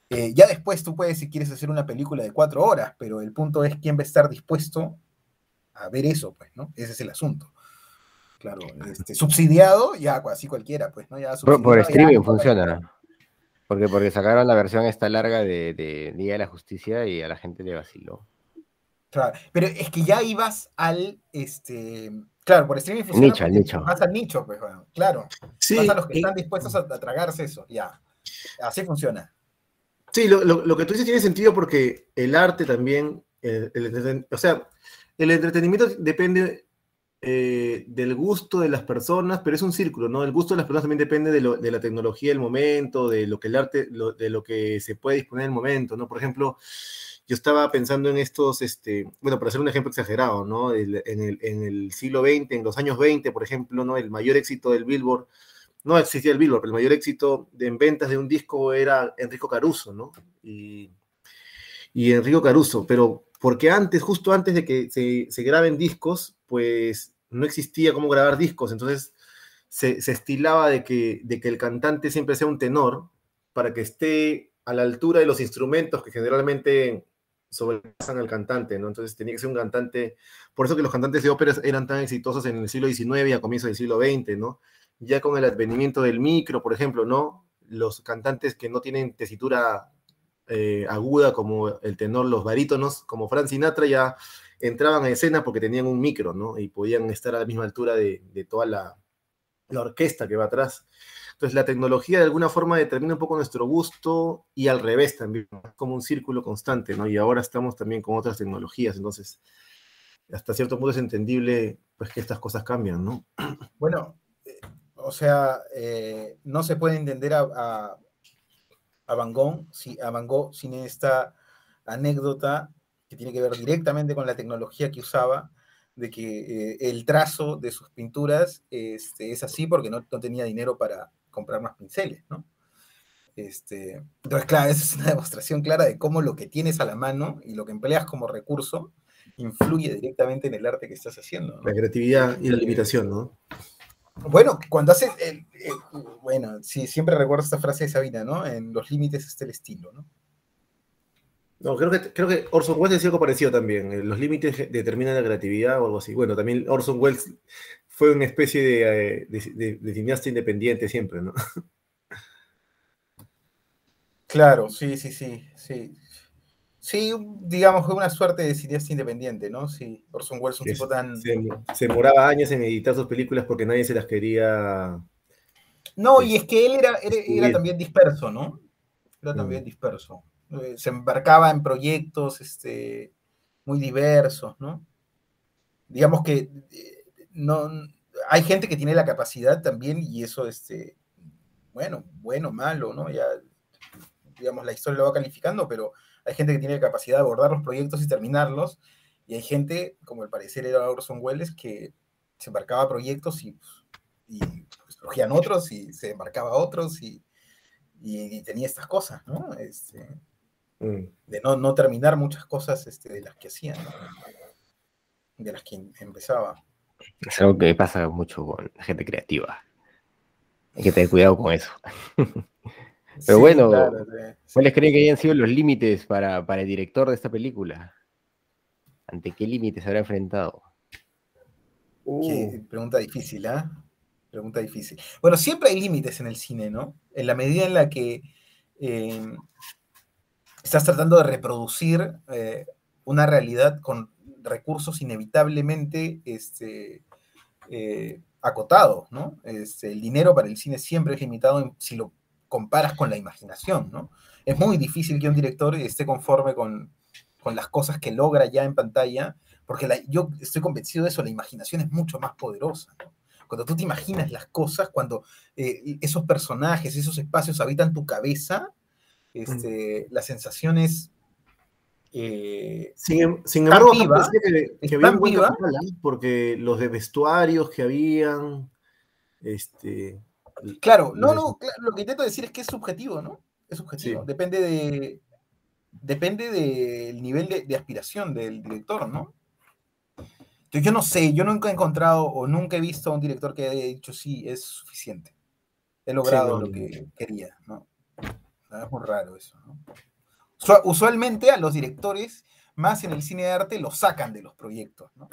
Eh, ya después tú puedes, si quieres hacer una película de cuatro horas, pero el punto es quién va a estar dispuesto a ver eso, pues, ¿no? Ese es el asunto. Claro, este, subsidiado, ya así cualquiera, pues, ¿no? Ya Por, ya, streaming no, funciona. Porque, porque sacaron la versión esta larga de, de Día de la Justicia y a la gente le vaciló. Claro, pero es que ya ibas al, este, claro, por streaming funciona Nicho, al nicho. Vas al nicho, pues, bueno, claro. Sí, Vas a los que y- están dispuestos a, a tragarse eso, ya. Así funciona. Sí, lo, lo- lo que tú dices tiene sentido porque el arte también, el- el o sea, el entretenimiento depende eh, del gusto de las personas, pero es un círculo, ¿no? El gusto de las personas también depende de, de la tecnología del momento, de lo que el arte, de lo que se puede disponer en el momento, ¿no? Por ejemplo, yo estaba pensando en estos, este, bueno, para hacer un ejemplo exagerado, ¿no? El- en, el, en el siglo XX, en los años 20, por ejemplo, ¿no? El mayor éxito del Billboard, no existía el Billboard, pero el mayor éxito de, en ventas de un disco era Enrico Caruso, ¿no? Y, y Enrico Caruso, pero porque antes, justo antes de que se, graben discos, pues no existía cómo grabar discos, entonces se, se estilaba de que, de que el cantante siempre sea un tenor para que esté a la altura de los instrumentos que generalmente sobrepasan al cantante, ¿no? Entonces tenía que ser un cantante, por eso que los cantantes de óperas eran tan exitosos en el siglo XIX y a comienzos del siglo XX, ¿no? Ya con el advenimiento del micro, por ejemplo, ¿no? Los cantantes que no tienen tesitura eh, aguda como el tenor, los barítonos, como Frank Sinatra, ya entraban a escena porque tenían un micro, ¿no? Y podían estar a la misma altura de, de toda la, orquesta que va atrás. Entonces la tecnología de alguna forma determina un poco nuestro gusto y al revés también, como un círculo constante, ¿no? Y ahora estamos también con otras tecnologías, entonces hasta cierto punto es entendible pues que estas cosas cambian, ¿no? Bueno, eh, o sea, eh, no se puede entender a, a Van Gogh, si, a Van Gogh sin esta anécdota que tiene que ver directamente con la tecnología que usaba, de que eh, el trazo de sus pinturas este, es así porque no, no, tenía dinero para comprar más pinceles, ¿no? Este, entonces, claro, esa es una demostración clara de cómo lo que tienes a la mano y lo que empleas como recurso influye directamente en el arte que estás haciendo. ¿no? La creatividad y la limitación, ¿no? Bueno, cuando haces, el, el, bueno, sí, siempre recuerdo esta frase de Sabina, ¿no? En los límites está el estilo, ¿no? No, creo que, creo que Orson Welles decía algo parecido también. Eh, Los límites determinan la creatividad o algo así. Bueno, también Orson Welles fue una especie de, de, de, de cineasta independiente siempre, ¿no? (laughs) Claro, sí, sí, sí, sí. Sí, digamos, fue una suerte de cineasta independiente, ¿no? Sí, Orson Welles, un tipo tan... Se, se demoraba años en editar sus películas porque nadie se las quería. No, y es que él era, era, era también disperso, ¿no? Era también Mm. disperso. Eh, Se embarcaba en proyectos este, muy diversos, ¿no? Digamos que eh, no, hay gente que tiene la capacidad también, y eso, este, bueno, bueno, malo, ¿no? Ya, digamos, la historia lo va calificando, pero hay gente que tiene la capacidad de abordar los proyectos y terminarlos, y hay gente, como al parecer era Orson Welles, que se embarcaba proyectos y, y pues, surgían otros y se embarcaba otros y, y, y tenía estas cosas, ¿no? Este, Mm. de no, no terminar muchas cosas este, de las que hacía, ¿no? de las que em- empezaba. Es algo que pasa mucho con la gente creativa. Hay que tener cuidado con eso. (laughs) Pero bueno, claro, sí, sí. ¿Cuáles creen que hayan sido los límites para, para el director de esta película? ¿Ante qué límites se habrá enfrentado? Qué pregunta difícil, ¿ah? Pregunta difícil. Bueno, siempre hay límites en el cine, ¿no? En la medida en la que eh, estás tratando de reproducir eh, una realidad con recursos inevitablemente este, eh, acotados, ¿no? Este, el dinero para el cine siempre es limitado en- si lo comparas con la imaginación, ¿no? Es muy difícil que un director esté conforme con, con las cosas que logra ya en pantalla, porque la- yo estoy convencido de eso, la imaginación es mucho más poderosa, ¿no? Cuando tú te imaginas las cosas, cuando eh, esos personajes, esos espacios habitan tu cabeza, este, las sensaciones... eh, Sin, em- sin embargo, viva, que, que había viva. porque los de vestuarios que habían, este, Claro, no, no, claro, lo que intento decir es que es subjetivo, ¿no? Es subjetivo, Sí. depende de depende del nivel de, de aspiración del director, ¿no? Entonces, yo no sé, yo nunca he encontrado o nunca he visto a un director que haya dicho sí, es suficiente. He logrado no, lo no. que quería, ¿no? Es muy raro eso, ¿no? Usua- Usualmente a los directores, más en el cine de arte, los sacan de los proyectos, ¿no?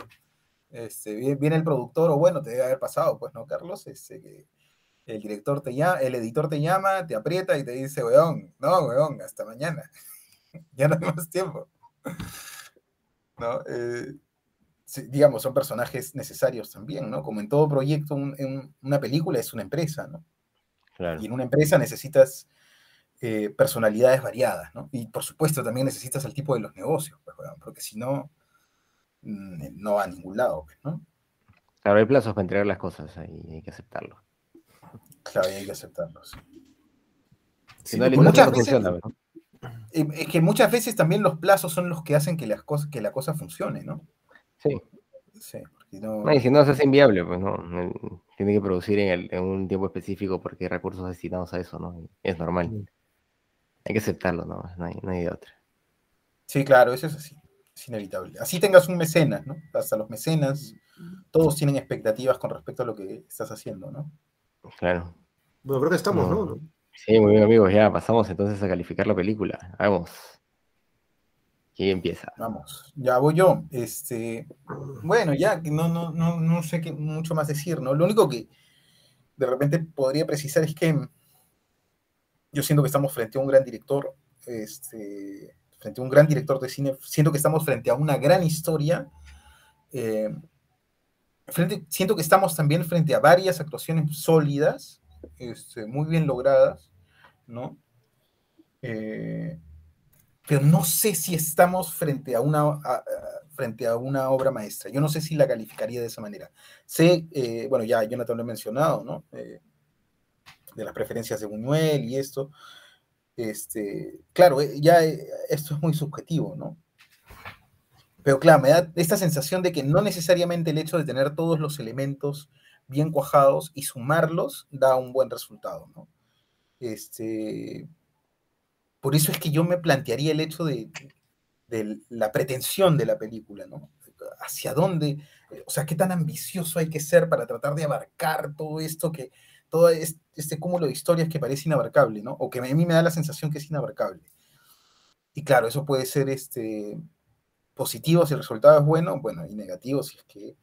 Este, viene, viene el productor, o bueno, te debe haber pasado, pues, ¿no, Carlos? Este, que el director te llama, el editor te llama, te aprieta y te dice, weón, no, weón, hasta mañana. (laughs) ya no hay más tiempo. ¿No? Eh, digamos, son personajes necesarios también, ¿no? Como en todo proyecto, un- en una película es una empresa, ¿no? Claro. Y en una empresa necesitas eh, personalidades variadas, ¿no? Y por supuesto también necesitas al tipo de los negocios, pues, weón, porque si no, mm, no va a ningún lado, pues, ¿no? Claro, hay plazos para entregar las cosas y hay que aceptarlo. Claro, y hay que aceptarlo, sí. No, muchas veces- Es que muchas veces también los plazos son los que hacen que, las cosas, que la cosa funcione, ¿no? Sí. Sí, porque no... No, y si no se hace inviable, pues no. Tiene que producir en, el- en un tiempo específico porque hay recursos destinados a eso, ¿no? Y Es normal. Mm. Hay que aceptarlo, ¿no? No hay, no hay de otra. Sí, claro, eso es así. Es inevitable. Así tengas un mecenas, ¿no? Hasta los mecenas, todos tienen expectativas con respecto a lo que estás haciendo, ¿no? Claro. bueno, creo que estamos, No. ¿no? Sí, muy bien, amigos. Ya pasamos entonces a calificar la película. Vamos. ¿Quién empieza? Vamos, ya voy yo. Este, bueno, ya no, no, no, no sé qué mucho más decir, ¿no? Lo único que de repente podría precisar es que yo siento que estamos frente a un gran director, este, frente a un gran director de cine, siento que estamos frente a una gran historia. Eh, siento que estamos también frente a varias actuaciones sólidas, este, muy bien logradas, ¿no? Eh, pero no sé si estamos frente a una, frente a una obra maestra. Yo no sé si la calificaría de esa manera. Sé, eh, bueno, ya Jonathan lo he mencionado, ¿no? Eh, de las preferencias de Buñuel y esto. Este, claro, ya esto es muy subjetivo, ¿no? Pero claro, me da esta sensación de que no necesariamente el hecho de tener todos los elementos bien cuajados y sumarlos da un buen resultado, ¿no? Este, por eso es que yo me plantearía el hecho de, la pretensión de la película, ¿no? Hacia dónde, o sea, qué tan ambicioso hay que ser para tratar de abarcar todo esto que, todo este, cúmulo de historias que parece inabarcable, ¿no? O que a mí me da la sensación que es inabarcable. Y claro, eso puede ser este, positivo si el resultado es bueno, bueno, y negativo si es que,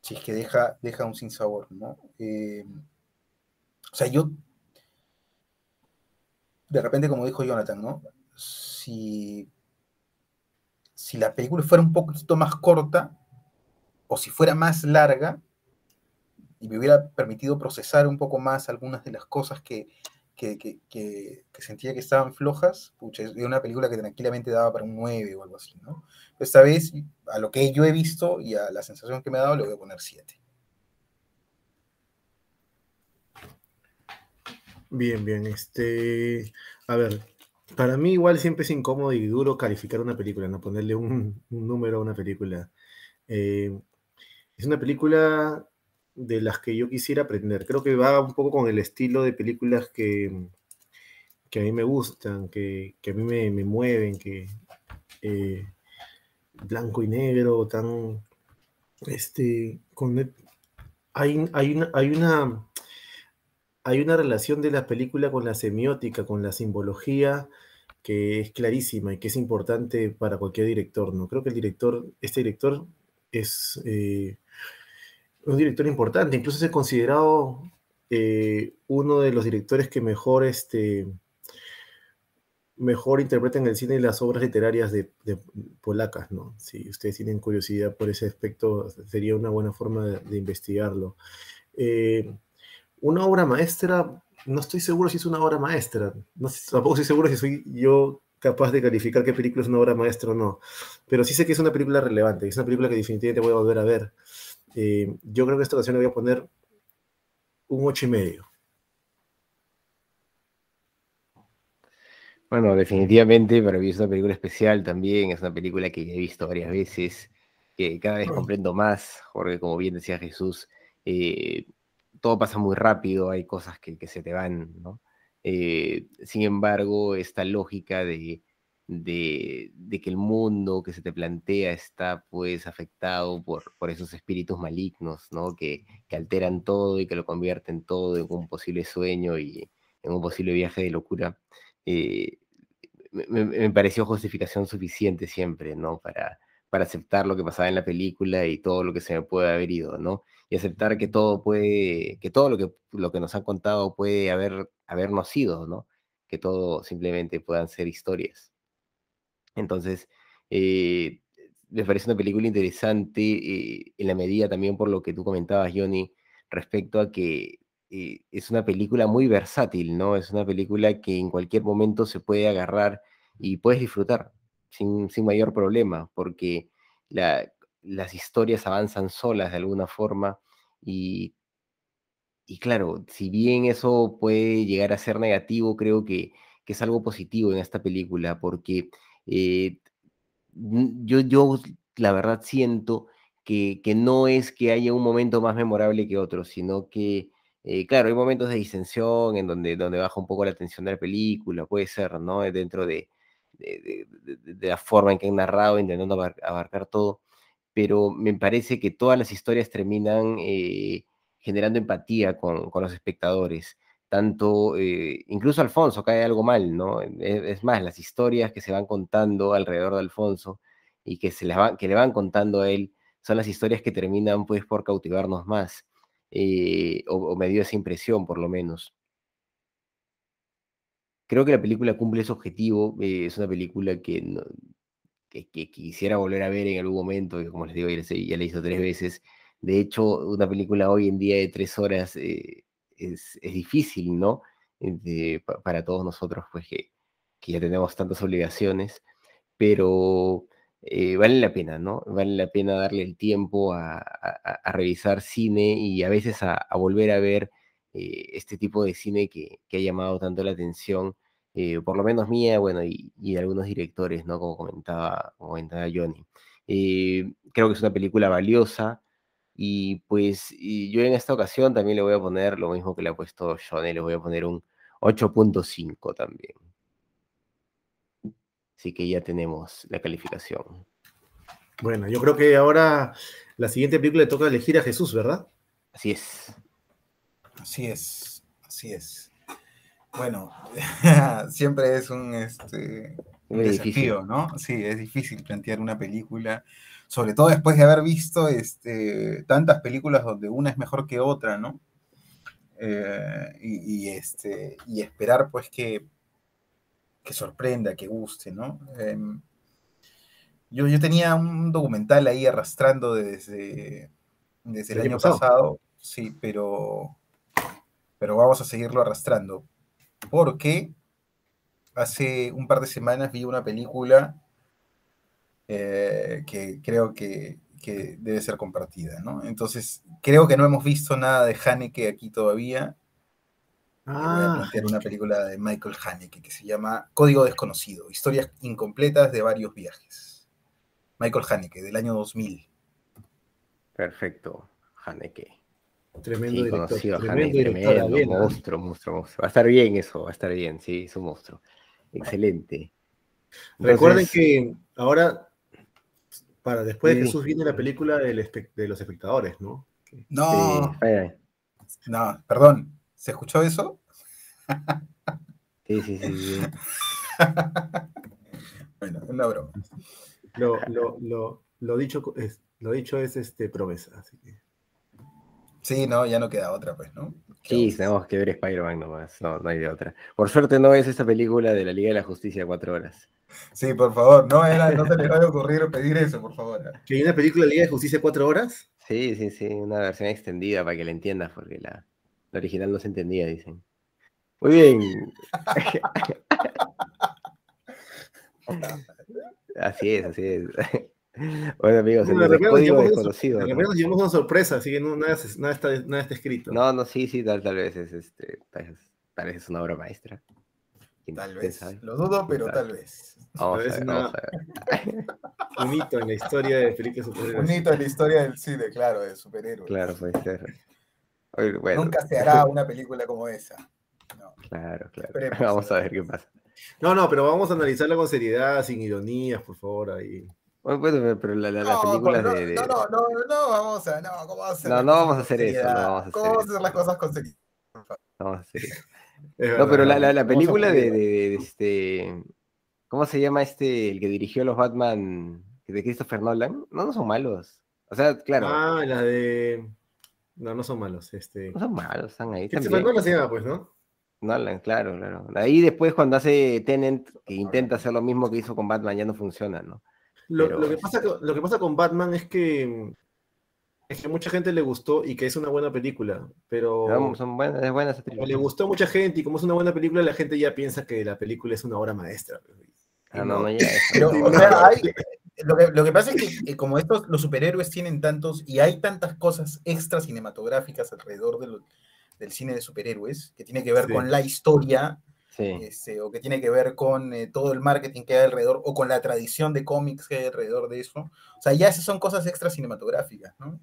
si es que deja, deja un sinsabor, ¿no? Eh, o sea, yo de repente, como dijo Jonathan, ¿no? Si, si la película fuera un poquito más corta, o si fuera más larga, y me hubiera permitido procesar un poco más algunas de las cosas que, sentía que estaban flojas, pucha, una película que tranquilamente daba para un 9 o algo así, ¿no? Esta vez, a lo que yo he visto y a la sensación que me ha dado, le voy a poner 7. Bien, bien. Este, a ver, para mí igual siempre es incómodo y duro calificar una película, no ponerle un, número a una película. Eh, es una película de las que yo quisiera aprender. Creo que va un poco con el estilo de películas que, que a mí me gustan, que, a mí me, mueven, que eh, blanco y negro, tan este, con, hay, hay, una, hay una hay una relación de la película con la semiótica, con la simbología, que es clarísima y que es importante para cualquier director, ¿no? Creo que el director, este director es eh, un director importante, incluso es considerado eh, uno de los directores que mejor, este, mejor interpretan el cine las obras literarias de, polacas, ¿no? Si ustedes tienen curiosidad por ese aspecto, sería una buena forma de, investigarlo. Eh, una obra maestra, no estoy seguro si es una obra maestra. No, tampoco estoy seguro si soy yo capaz de calificar qué película es una obra maestra o no. Pero sí sé que es una película relevante, es una película que definitivamente voy a volver a ver. Eh, yo creo que esta ocasión le voy a poner un ocho y medio. Bueno, definitivamente para mí es una película especial también, es una película que he visto varias veces, que cada vez comprendo más, porque como bien decía Jesús, eh, todo pasa muy rápido, hay cosas que, se te van, ¿no? Eh, sin embargo, esta lógica de, de, que el mundo que se te plantea está pues afectado por, por esos espíritus malignos, ¿no? Que, que, alteran todo y que lo convierten todo en un posible sueño y en un posible viaje de locura, eh, me, me, pareció justificación suficiente siempre, ¿no? Para, para aceptar lo que pasaba en la película y todo lo que se me puede haber ido, ¿no? Y aceptar que todo puede, que todo lo que, lo que nos han contado puede haber, habernos sido, ¿no? Que todo simplemente puedan ser historias. Entonces, eh, me parece una película interesante eh, en la medida también por lo que tú comentabas, Johnny, respecto a que eh, es una película muy versátil, ¿no? Es una película que en cualquier momento se puede agarrar y puedes disfrutar sin, mayor problema, porque las historias avanzan solas de alguna forma y, y claro, si bien eso puede llegar a ser negativo, creo que, es algo positivo en esta película, porque eh, yo, yo la verdad siento que, que, no es que haya un momento más memorable que otro, sino que, eh, claro, hay momentos de distensión en donde, donde baja un poco la tensión de la película, puede ser, ¿no? Dentro de, de, la forma en que han narrado, intentando abarcar todo, pero me parece que todas las historias terminan eh, generando empatía con, los espectadores, tanto, eh, incluso Alfonso cae algo mal, ¿no? Es, es, más, las historias que se van contando alrededor de Alfonso y que, se va, que le van contando a él son las historias que terminan pues por cautivarnos más, eh, o, me dio esa impresión por lo menos. Creo que la película cumple ese objetivo, eh, es una película que, que, quisiera volver a ver en algún momento, que como les digo, ya, la hizo tres veces. De hecho, una película hoy en día de tres horas es, es, difícil, ¿no? Pa, para todos nosotros, pues que, que, ya tenemos tantas obligaciones, pero eh, vale la pena, ¿no? Vale la pena darle el tiempo a, a, revisar cine y a veces a, volver a ver eh, este tipo de cine que, que, ha llamado tanto la atención, eh, por lo menos mía, bueno, y, y, de algunos directores, ¿no? Como comentaba, como comentaba Johnny. Eh, creo que es una película valiosa y pues y yo en esta ocasión también le voy a poner lo mismo que le ha puesto Johnny, le voy a poner un 8.5 también. Así que ya tenemos la calificación. Bueno, yo creo que ahora la siguiente película le toca elegir a Jesús, ¿verdad? Así es. Así es, así es. Bueno, (laughs) siempre es un, este, un desafío, ¿no? Sí, es difícil plantear una película, sobre todo después de haber visto este, tantas películas donde una es mejor que otra, ¿no? Eh, y, y, este, y esperar pues que, que sorprenda, que guste, ¿no? Eh, yo, yo tenía un documental ahí arrastrando desde, desde el, el año pasado? pasado, sí, pero pero vamos a seguirlo arrastrando. Porque hace un par de semanas vi una película eh, que creo que, que, debe ser compartida, ¿no? Entonces, creo que no hemos visto nada de Haneke aquí todavía. Ah. Voy a plantear una película de Michael Haneke que se llama Código Desconocido, historias incompletas de varios viajes. Michael Haneke, del año 2000. Perfecto, Haneke. Tremendo sí, director. Tremendo, Haneke, director tremendo bien, monstruo, monstruo, monstruo. Va a estar bien eso, va a estar bien, sí, es un monstruo. Excelente. Entonces, Recuerden que ahora, para después sí. de Jesús viene la película del de los espectadores, ¿no? No, sí. no, perdón, ¿se escuchó eso? Sí, sí, sí. sí. (laughs) bueno, una broma. Lo, lo, lo, lo, dicho es, lo dicho es este promesa, así que. Sí, no, ya no queda otra, pues, ¿no? Sí, tenemos que ver Spider-Man nomás, no, no hay de otra. Por suerte no es esta película de la Liga de la Justicia de cuatro horas. Sí, por favor, no, era, no se le vaya a ocurrir pedir eso, por favor. ¿Que hay una película de Liga de Justicia cuatro horas? Sí, sí, sí, una versión extendida para que la entiendas, porque la, la original no se entendía, dicen. Muy bien. (laughs) así es, así es. Bueno, amigos, el de código desconocido. De repente llevamos una sorpresa, así que no, nada, nada, está, nada está escrito. No, no, sí, sí, tal, tal vez es este, tal vez, tal vez es una obra maestra. Tal vez. Lo dudo, pero tal vez. Vamos, a ver, una... vamos a ver. Un hito en la historia de películas superhéroes. Un hito en la historia del cine, claro, de superhéroes. Claro, puede ser. Bueno, Nunca se hará una película como esa. No. Claro, claro. Esperemos, (laughs) vamos a ver qué pasa. No, no, pero vamos a analizarla con seriedad, sin ironías, por favor, ahí. Bueno, pero la, la, no, la película no, de, de, No, no, no, no, vamos a, no, ¿cómo vamos a hacer? No, no vamos a hacer eso, no vamos a hacer ¿Cómo vamos a hacer las cosas con seriedad? No vamos a hacer eso. No, pero la, la, la película de, de, de, este, ¿cómo se llama este, el que dirigió los Batman de Christopher Nolan? No, no son malos. O sea, claro. Ah, la de, no, no son malos, este. No son malos, están ahí. Christopher Nolan se llama, pues, ¿no? Nolan, claro, claro. Ahí después cuando hace Tenant, que intenta hacer lo mismo que hizo con Batman, ya no funciona, ¿no? Lo, Pero... lo, que pasa, lo que pasa con Batman es que es que a mucha gente le gustó y que es una buena película, pero son buenas, es buena esa le gustó a mucha gente y como es una buena película, la gente ya piensa que la película es una obra maestra. Ah, no, no, ya Pero, o sea, hay, lo, que, lo, que, pasa es que como estos, los superhéroes tienen tantos y hay tantas cosas extra cinematográficas alrededor de lo, del cine de superhéroes que tiene que ver sí. con la historia Sí. Este, o que tiene que ver con eh, todo el marketing que hay alrededor, o con la tradición de cómics que hay alrededor de eso. O sea, ya esas son cosas extra cinematográficas, ¿no?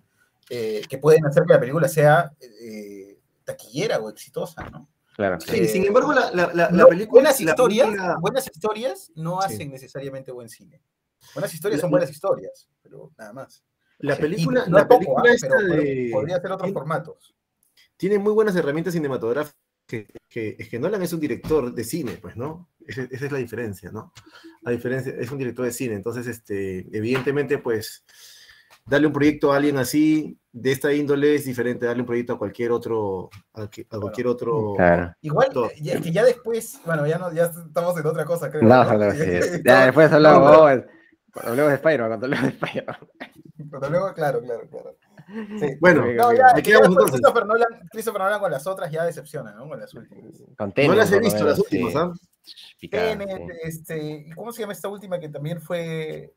Eh, que pueden hacer que la película sea eh, taquillera o exitosa, ¿no? Claro. Sí, sin embargo, la, la, la, no, película, buenas, historias, película... buenas historias no hacen sí. necesariamente buen cine. Buenas historias son buenas historias, pero nada más. La película, no la película poco, ¿eh? pero, de... podría ser otros formatos. Tiene muy buenas herramientas cinematográficas que, que, es que Nolan es un director de cine, pues, ¿no? Esa, esa es la diferencia, ¿no? La diferencia es un director de cine, entonces, este, evidentemente, pues, darle un proyecto a alguien así, de esta índole, es diferente darle un proyecto a cualquier otro, a, que- a cualquier otro. Claro. Igual, ya- que ya después, bueno, ya, no, ya estamos en otra cosa, creo. No, ¿no? no, (laughs) sí, ya después hablamos, cuando hablemos de Spider-Man, cuando hablemos de Spider-Man. Pero luego, claro, claro, claro. Sí. Bueno, No, ya, Aquí vamos entonces. Christopher Nolan, Christopher Nolan con las otras ya decepciona, ¿no? Con las últimas. Con no las he visto, menos, las últimas, sí. ¿ah? Picada, Tenet, sí. este, ¿y ¿cómo se llama esta última que también fue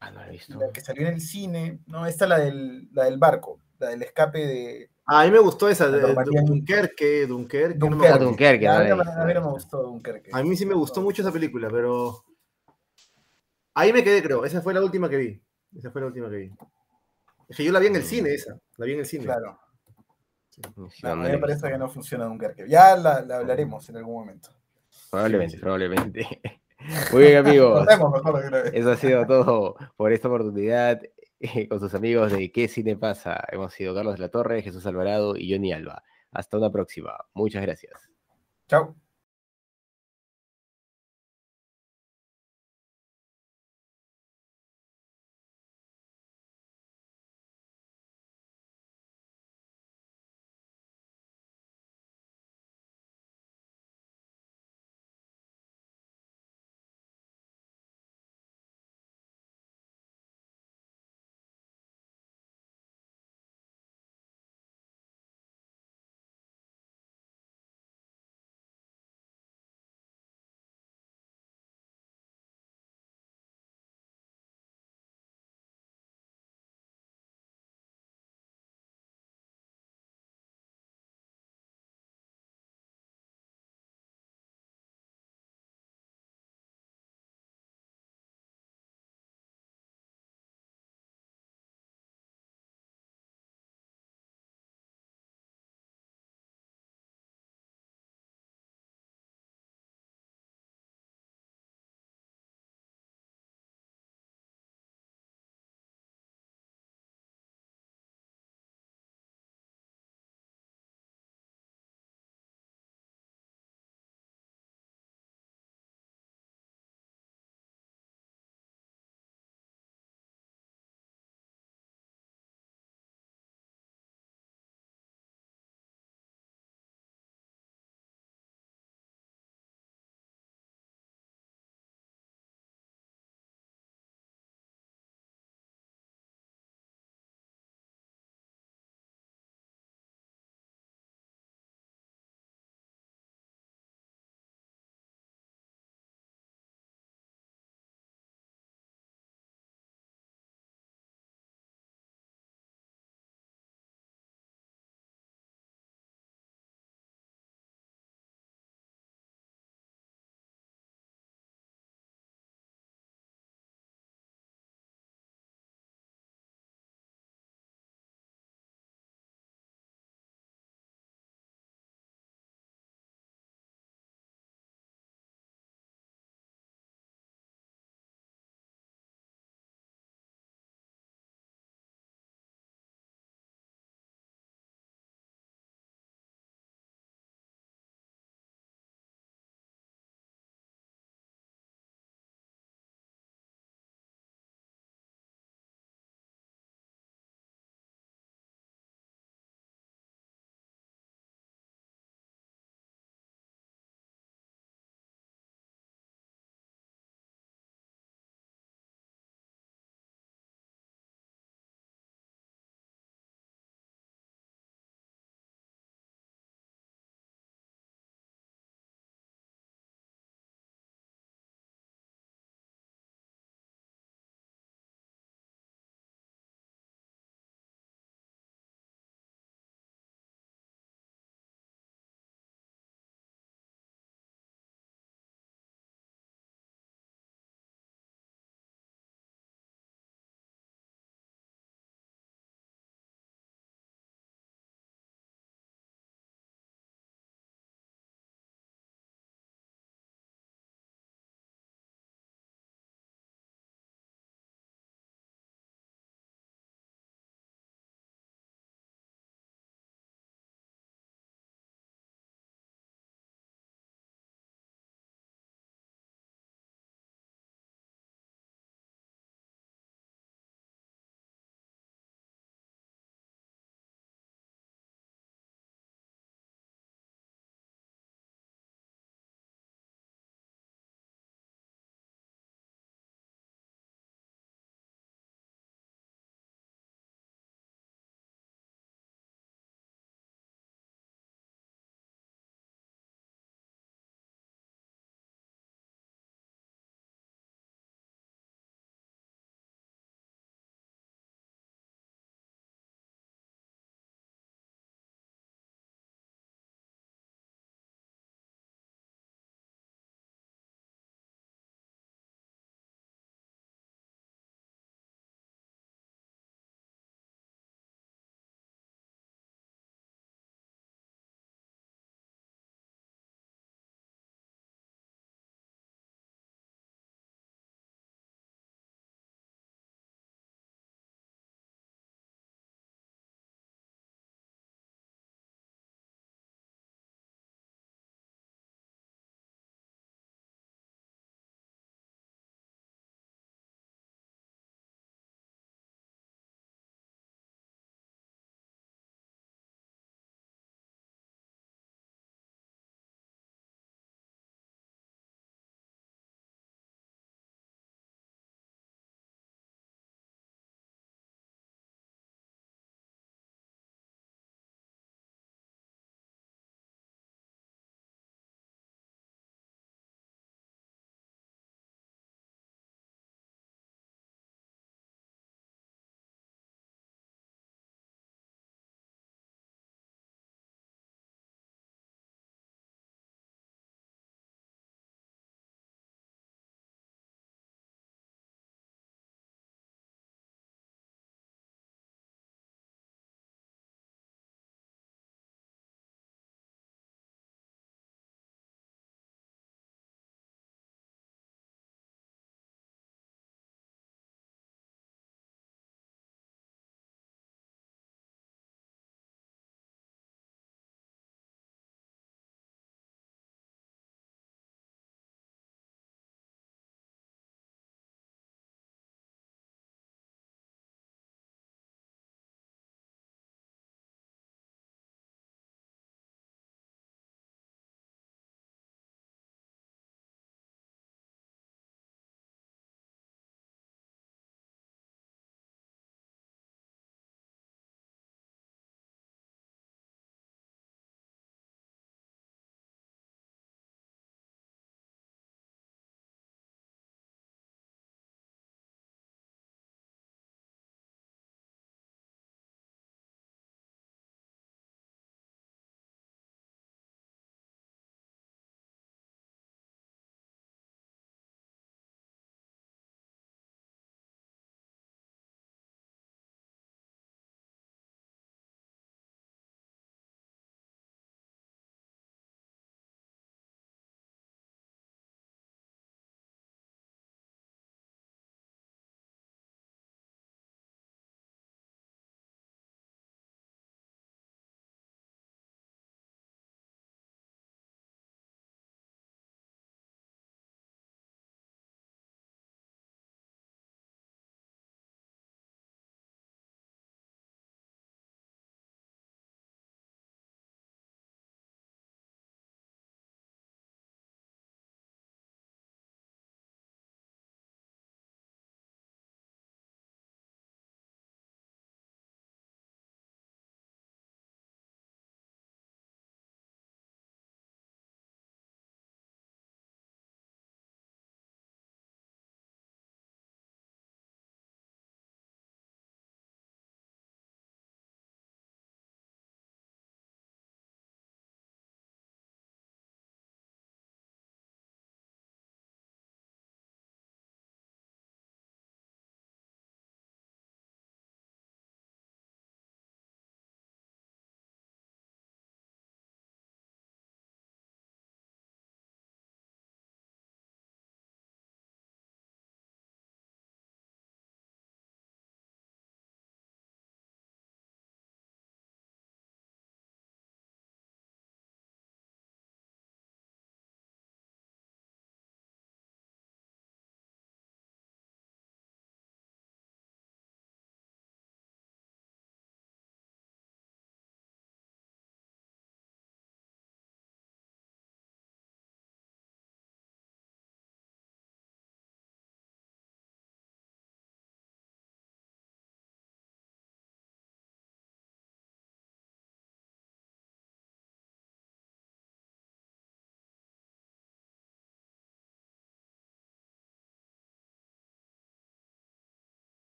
Ah, no la he visto. la que salió en el cine? No, esta la del, la del barco, la del escape de Ah, a mí me gustó esa, de. Dunkerque, Dunkerque. no me Dunkerque. A mí a me gustó Dunkerque. A sí me gustó mucho esa película, pero. Ahí me quedé, creo. Esa fue la última que vi. Esa fue la última que vi. Es que yo la vi en el cine, esa. La vi en el cine. Claro. Sí, a mí me parece que no funciona Dunkerque. Ya la, la hablaremos en algún momento. Probablemente, probablemente. Muy bien, (laughs) amigos. Eso ha sido todo por esta oportunidad eh, con sus amigos de ¿Qué cine pasa? Hemos sido Carlos de la Torre, Jesús Alvarado y Johnny Alba. Hasta una próxima. Muchas gracias. Chao.